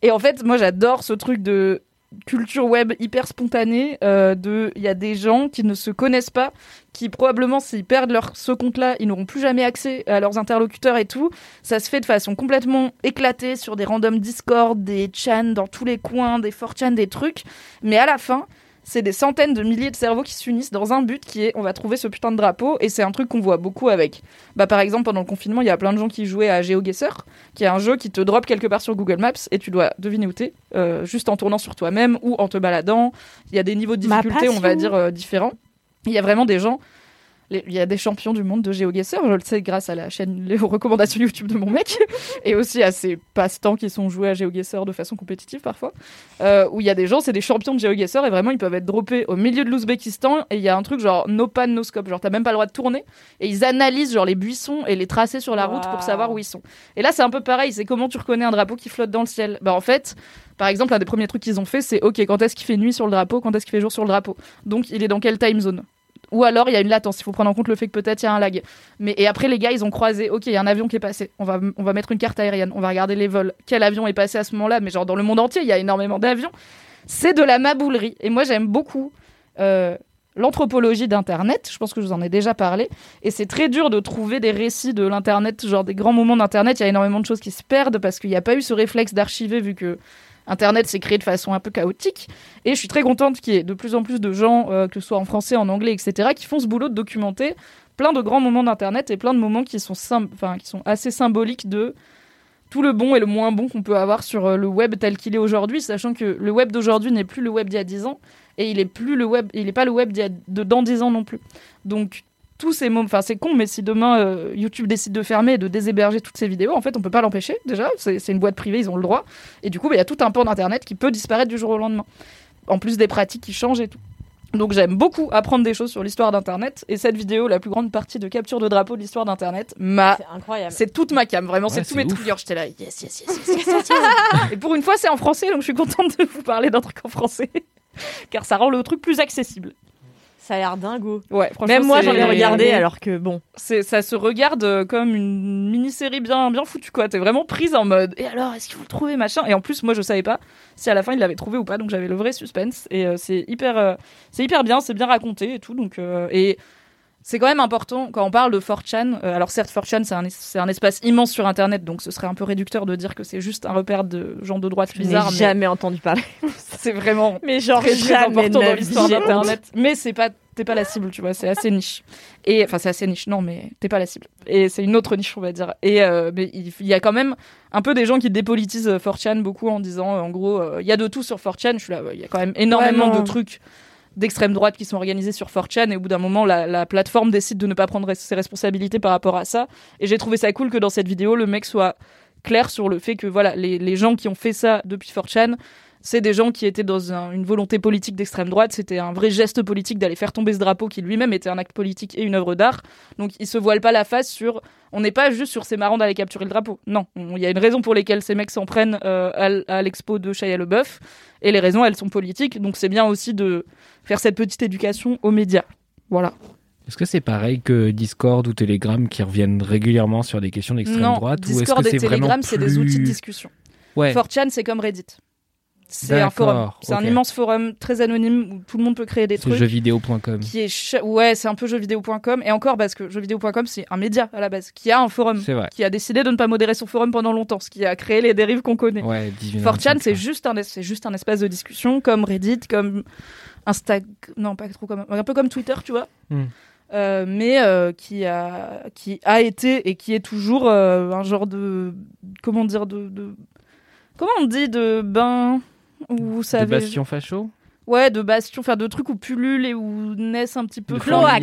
et en fait moi j'adore ce truc de culture web hyper spontanée. euh, de, il y a des gens qui ne se connaissent pas, qui probablement s'ils perdent leur ce compte-là, ils n'auront plus jamais accès à leurs interlocuteurs et tout. Ça se fait de façon complètement éclatée sur des randoms Discord, des chans dans tous les coins, des 4chan, des trucs. Mais à la fin, c'est des centaines de milliers de cerveaux qui s'unissent dans un but qui est on va trouver ce putain de drapeau et c'est un truc qu'on voit beaucoup avec. Bah par exemple pendant le confinement il y a plein de gens qui jouaient à GeoGuessr qui est un jeu qui te drop quelque part sur Google Maps et tu dois deviner où t'es euh, juste en tournant sur toi-même ou en te baladant. Il y a des niveaux de difficulté on va dire euh, différents. Il y a vraiment des gens il y a des champions du monde de GeoGuessr, je le sais grâce à la chaîne, les recommandations YouTube de mon mec, et aussi à ses passe-temps qui sont joués à GeoGuessr de façon compétitive parfois, euh, où il y a des gens, c'est des champions de GeoGuessr, et vraiment ils peuvent être droppés au milieu de l'Ouzbékistan, et il y a un truc genre no pan, no scope, genre t'as même pas le droit de tourner, et ils analysent genre les buissons et les tracés sur la route pour savoir où ils sont. Et là c'est un peu pareil, c'est comment tu reconnais un drapeau qui flotte dans le ciel. Bah en fait, par exemple, un des premiers trucs qu'ils ont fait, c'est ok, quand est-ce qu'il fait nuit sur le drapeau, quand est-ce qu'il fait jour sur le drapeau? Donc il est dans quelle time zone? Ou alors il y a une latence, il faut prendre en compte le fait que peut-être il y a un lag. Mais et après les gars, ils ont croisé, OK, il y a un avion qui est passé. On va on va mettre une carte aérienne, on va regarder les vols. Quel avion est passé à ce moment-là? Mais genre dans le monde entier, il y a énormément d'avions. C'est de la maboulerie et moi j'aime beaucoup euh, l'anthropologie d'internet, je pense que je vous en ai déjà parlé et c'est très dur de trouver des récits de l'internet, genre des grands moments d'internet, il y a énormément de choses qui se perdent parce qu'il n'y a pas eu ce réflexe d'archiver vu que Internet s'est créé de façon un peu chaotique. Et je suis très contente qu'il y ait de plus en plus de gens, euh, que ce soit en français, en anglais, etc., qui font ce boulot de documenter plein de grands moments d'Internet et plein de moments qui sont, assez symboliques de tout le bon et le moins bon qu'on peut avoir sur euh, le web tel qu'il est aujourd'hui, sachant que le web d'aujourd'hui n'est plus le web d'il y a 10 ans et il est plus le web, il est pas le web d'il a- de dans 10 ans non plus. Donc tous ces moments, enfin c'est con, mais si demain euh, YouTube décide de fermer et de déshéberger toutes ces vidéos, en fait on peut pas l'empêcher déjà, c'est une boîte privée, ils ont le droit, et du coup bah, il y a tout un pan d'internet qui peut disparaître du jour au lendemain, en plus des pratiques qui changent et tout. Donc j'aime beaucoup apprendre des choses sur l'histoire d'Internet et cette vidéo, la plus grande partie de capture de drapeau de l'histoire d'Internet, m'a, C'est incroyable. c'est toute ma cam, vraiment, Ouais, c'est tous mes triggers. J'étais là, yes, yes, yes, yes, yes, yes, yes. Et pour une fois, c'est en français, donc je suis contente de vous parler d'un truc en français, car ça rend le truc plus accessible. Ça a l'air dingo. Ouais, franchement, Même moi, j'en ai regardé alors que bon. ça se regarde euh, comme une mini-série bien bien foutue quoi t'es vraiment prise en mode et alors est-ce qu'il faut le trouver machin? Et en plus moi je savais pas si à la fin il l'avait trouvé ou pas donc j'avais le vrai suspense et euh, c'est hyper euh, c'est hyper bien c'est bien raconté et tout donc euh, et c'est quand même important quand on parle de 4chan. euh, alors certes, 4chan c'est un, es- c'est un espace immense sur Internet, donc ce serait un peu réducteur de dire que c'est juste un repère de gens de droite Je n'ai bizarres. mais jamais entendu parler. C'est vraiment Mais genre très, très important dans l'histoire d'internet mais c'est pas t'es pas la cible tu vois c'est assez niche et enfin c'est assez niche non mais t'es pas la cible et c'est une autre niche on va dire et euh, mais il y a quand même un peu des gens qui dépolitisent euh, 4chan beaucoup en disant euh, en gros euh, il y a de tout sur 4chan je suis là il y a quand même énormément Ouais, de trucs d'extrême droite qui sont organisés sur 4chan et au bout d'un moment la, la plateforme décide de ne pas prendre ses responsabilités par rapport à ça. Et j'ai trouvé ça cool que dans cette vidéo le mec soit clair sur le fait que voilà les, les gens qui ont fait ça depuis 4chan c'est des gens qui étaient dans un- une volonté politique d'extrême droite. C'était un vrai geste politique d'aller faire tomber ce drapeau qui lui-même était un acte politique et une œuvre d'art. Donc ils se voilent pas la face sur. On n'est pas juste sur c'est marrant d'aller capturer le drapeau. Non, On- il y a une raison pour laquelle ces mecs s'en prennent euh, à l'expo de Shia LeBeouf. Et les raisons, elles sont politiques. Donc c'est bien aussi de faire cette petite éducation aux médias. Voilà. Est-ce que c'est pareil que Discord ou Telegram qui reviennent régulièrement sur des questions d'extrême non, droite ou est-ce Discord que et c'est vraiment Telegram, c'est des outils de discussion. Ouais. 4chan, c'est comme Reddit. C'est un forum. C'est un immense forum très anonyme où tout le monde peut créer des C'est trucs. jeuxvideo.com. qui est ch- ouais c'est un peu jeuxvideo.com et encore parce que jeuxvideo.com c'est un média à la base qui a un forum vrai. qui a décidé de ne pas modérer son forum pendant longtemps ce qui a créé les dérives qu'on connaît Ouais, 18 4chan c'est juste un es- c'est juste un espace de discussion comme Reddit comme Insta non pas trop comme un peu comme Twitter tu vois Hmm. Euh, mais euh, qui a qui a été et qui est toujours euh, un genre de comment dire de, de- comment on dit de bain où vous De savez Bastion Facho Ouais, de bastion, faire de trucs où pullulent et où naissent un petit peu De cloaque.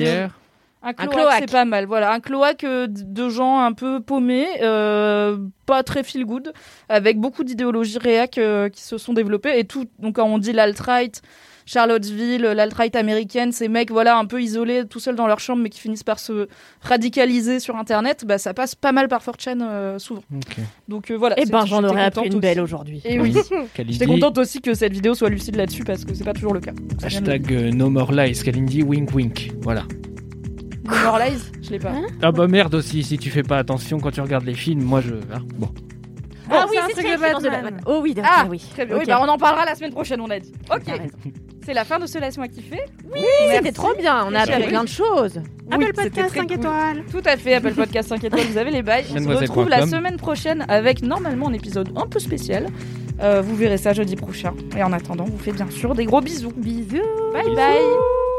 Un cloaque, cloaque. c'est pas mal. Voilà, un cloaque euh, de gens un peu paumés, euh, pas très feel good, avec beaucoup d'idéologies réac euh, qui se sont développées et tout. Donc quand on dit l'alt-right, Charlottesville, l'alt-right américaine, ces mecs voilà un peu isolés, tout seuls dans leur chambre, mais qui finissent par se radicaliser sur Internet, bah ça passe pas mal par 4chan euh, souvent. Donc euh, voilà. Eh ben, j'en aurais appris une belle aujourd'hui. Et oui. Kalindi, J'étais contente aussi que cette vidéo soit lucide là-dessus parce que c'est pas toujours le cas. Hashtag euh, no more lies. Kalindi, wink wink. Voilà. No More Lies? Je l'ai pas. Ah bah merde aussi, si tu fais pas attention quand tu regardes les films, moi je. ah, bon. Ah oui, c'est écrit de. Batman. Oh oui, d'accord, Ah, oui. très bien. Ok. Oui, bah on en parlera la semaine prochaine, on a dit. Ok. C'est la fin de ce Laisse-moi kiffer. Oui, c'était trop bien. On a appris plein de choses. Oui, Apple Podcast très 5 cool. étoiles. Tout à fait, Apple Podcast 5 étoiles, vous avez les bails. On se retrouve la semaine prochaine avec normalement un épisode un peu spécial. Euh, vous verrez ça jeudi prochain. Et en attendant, on vous fait bien sûr des gros bisous. Bisous. Bye bye.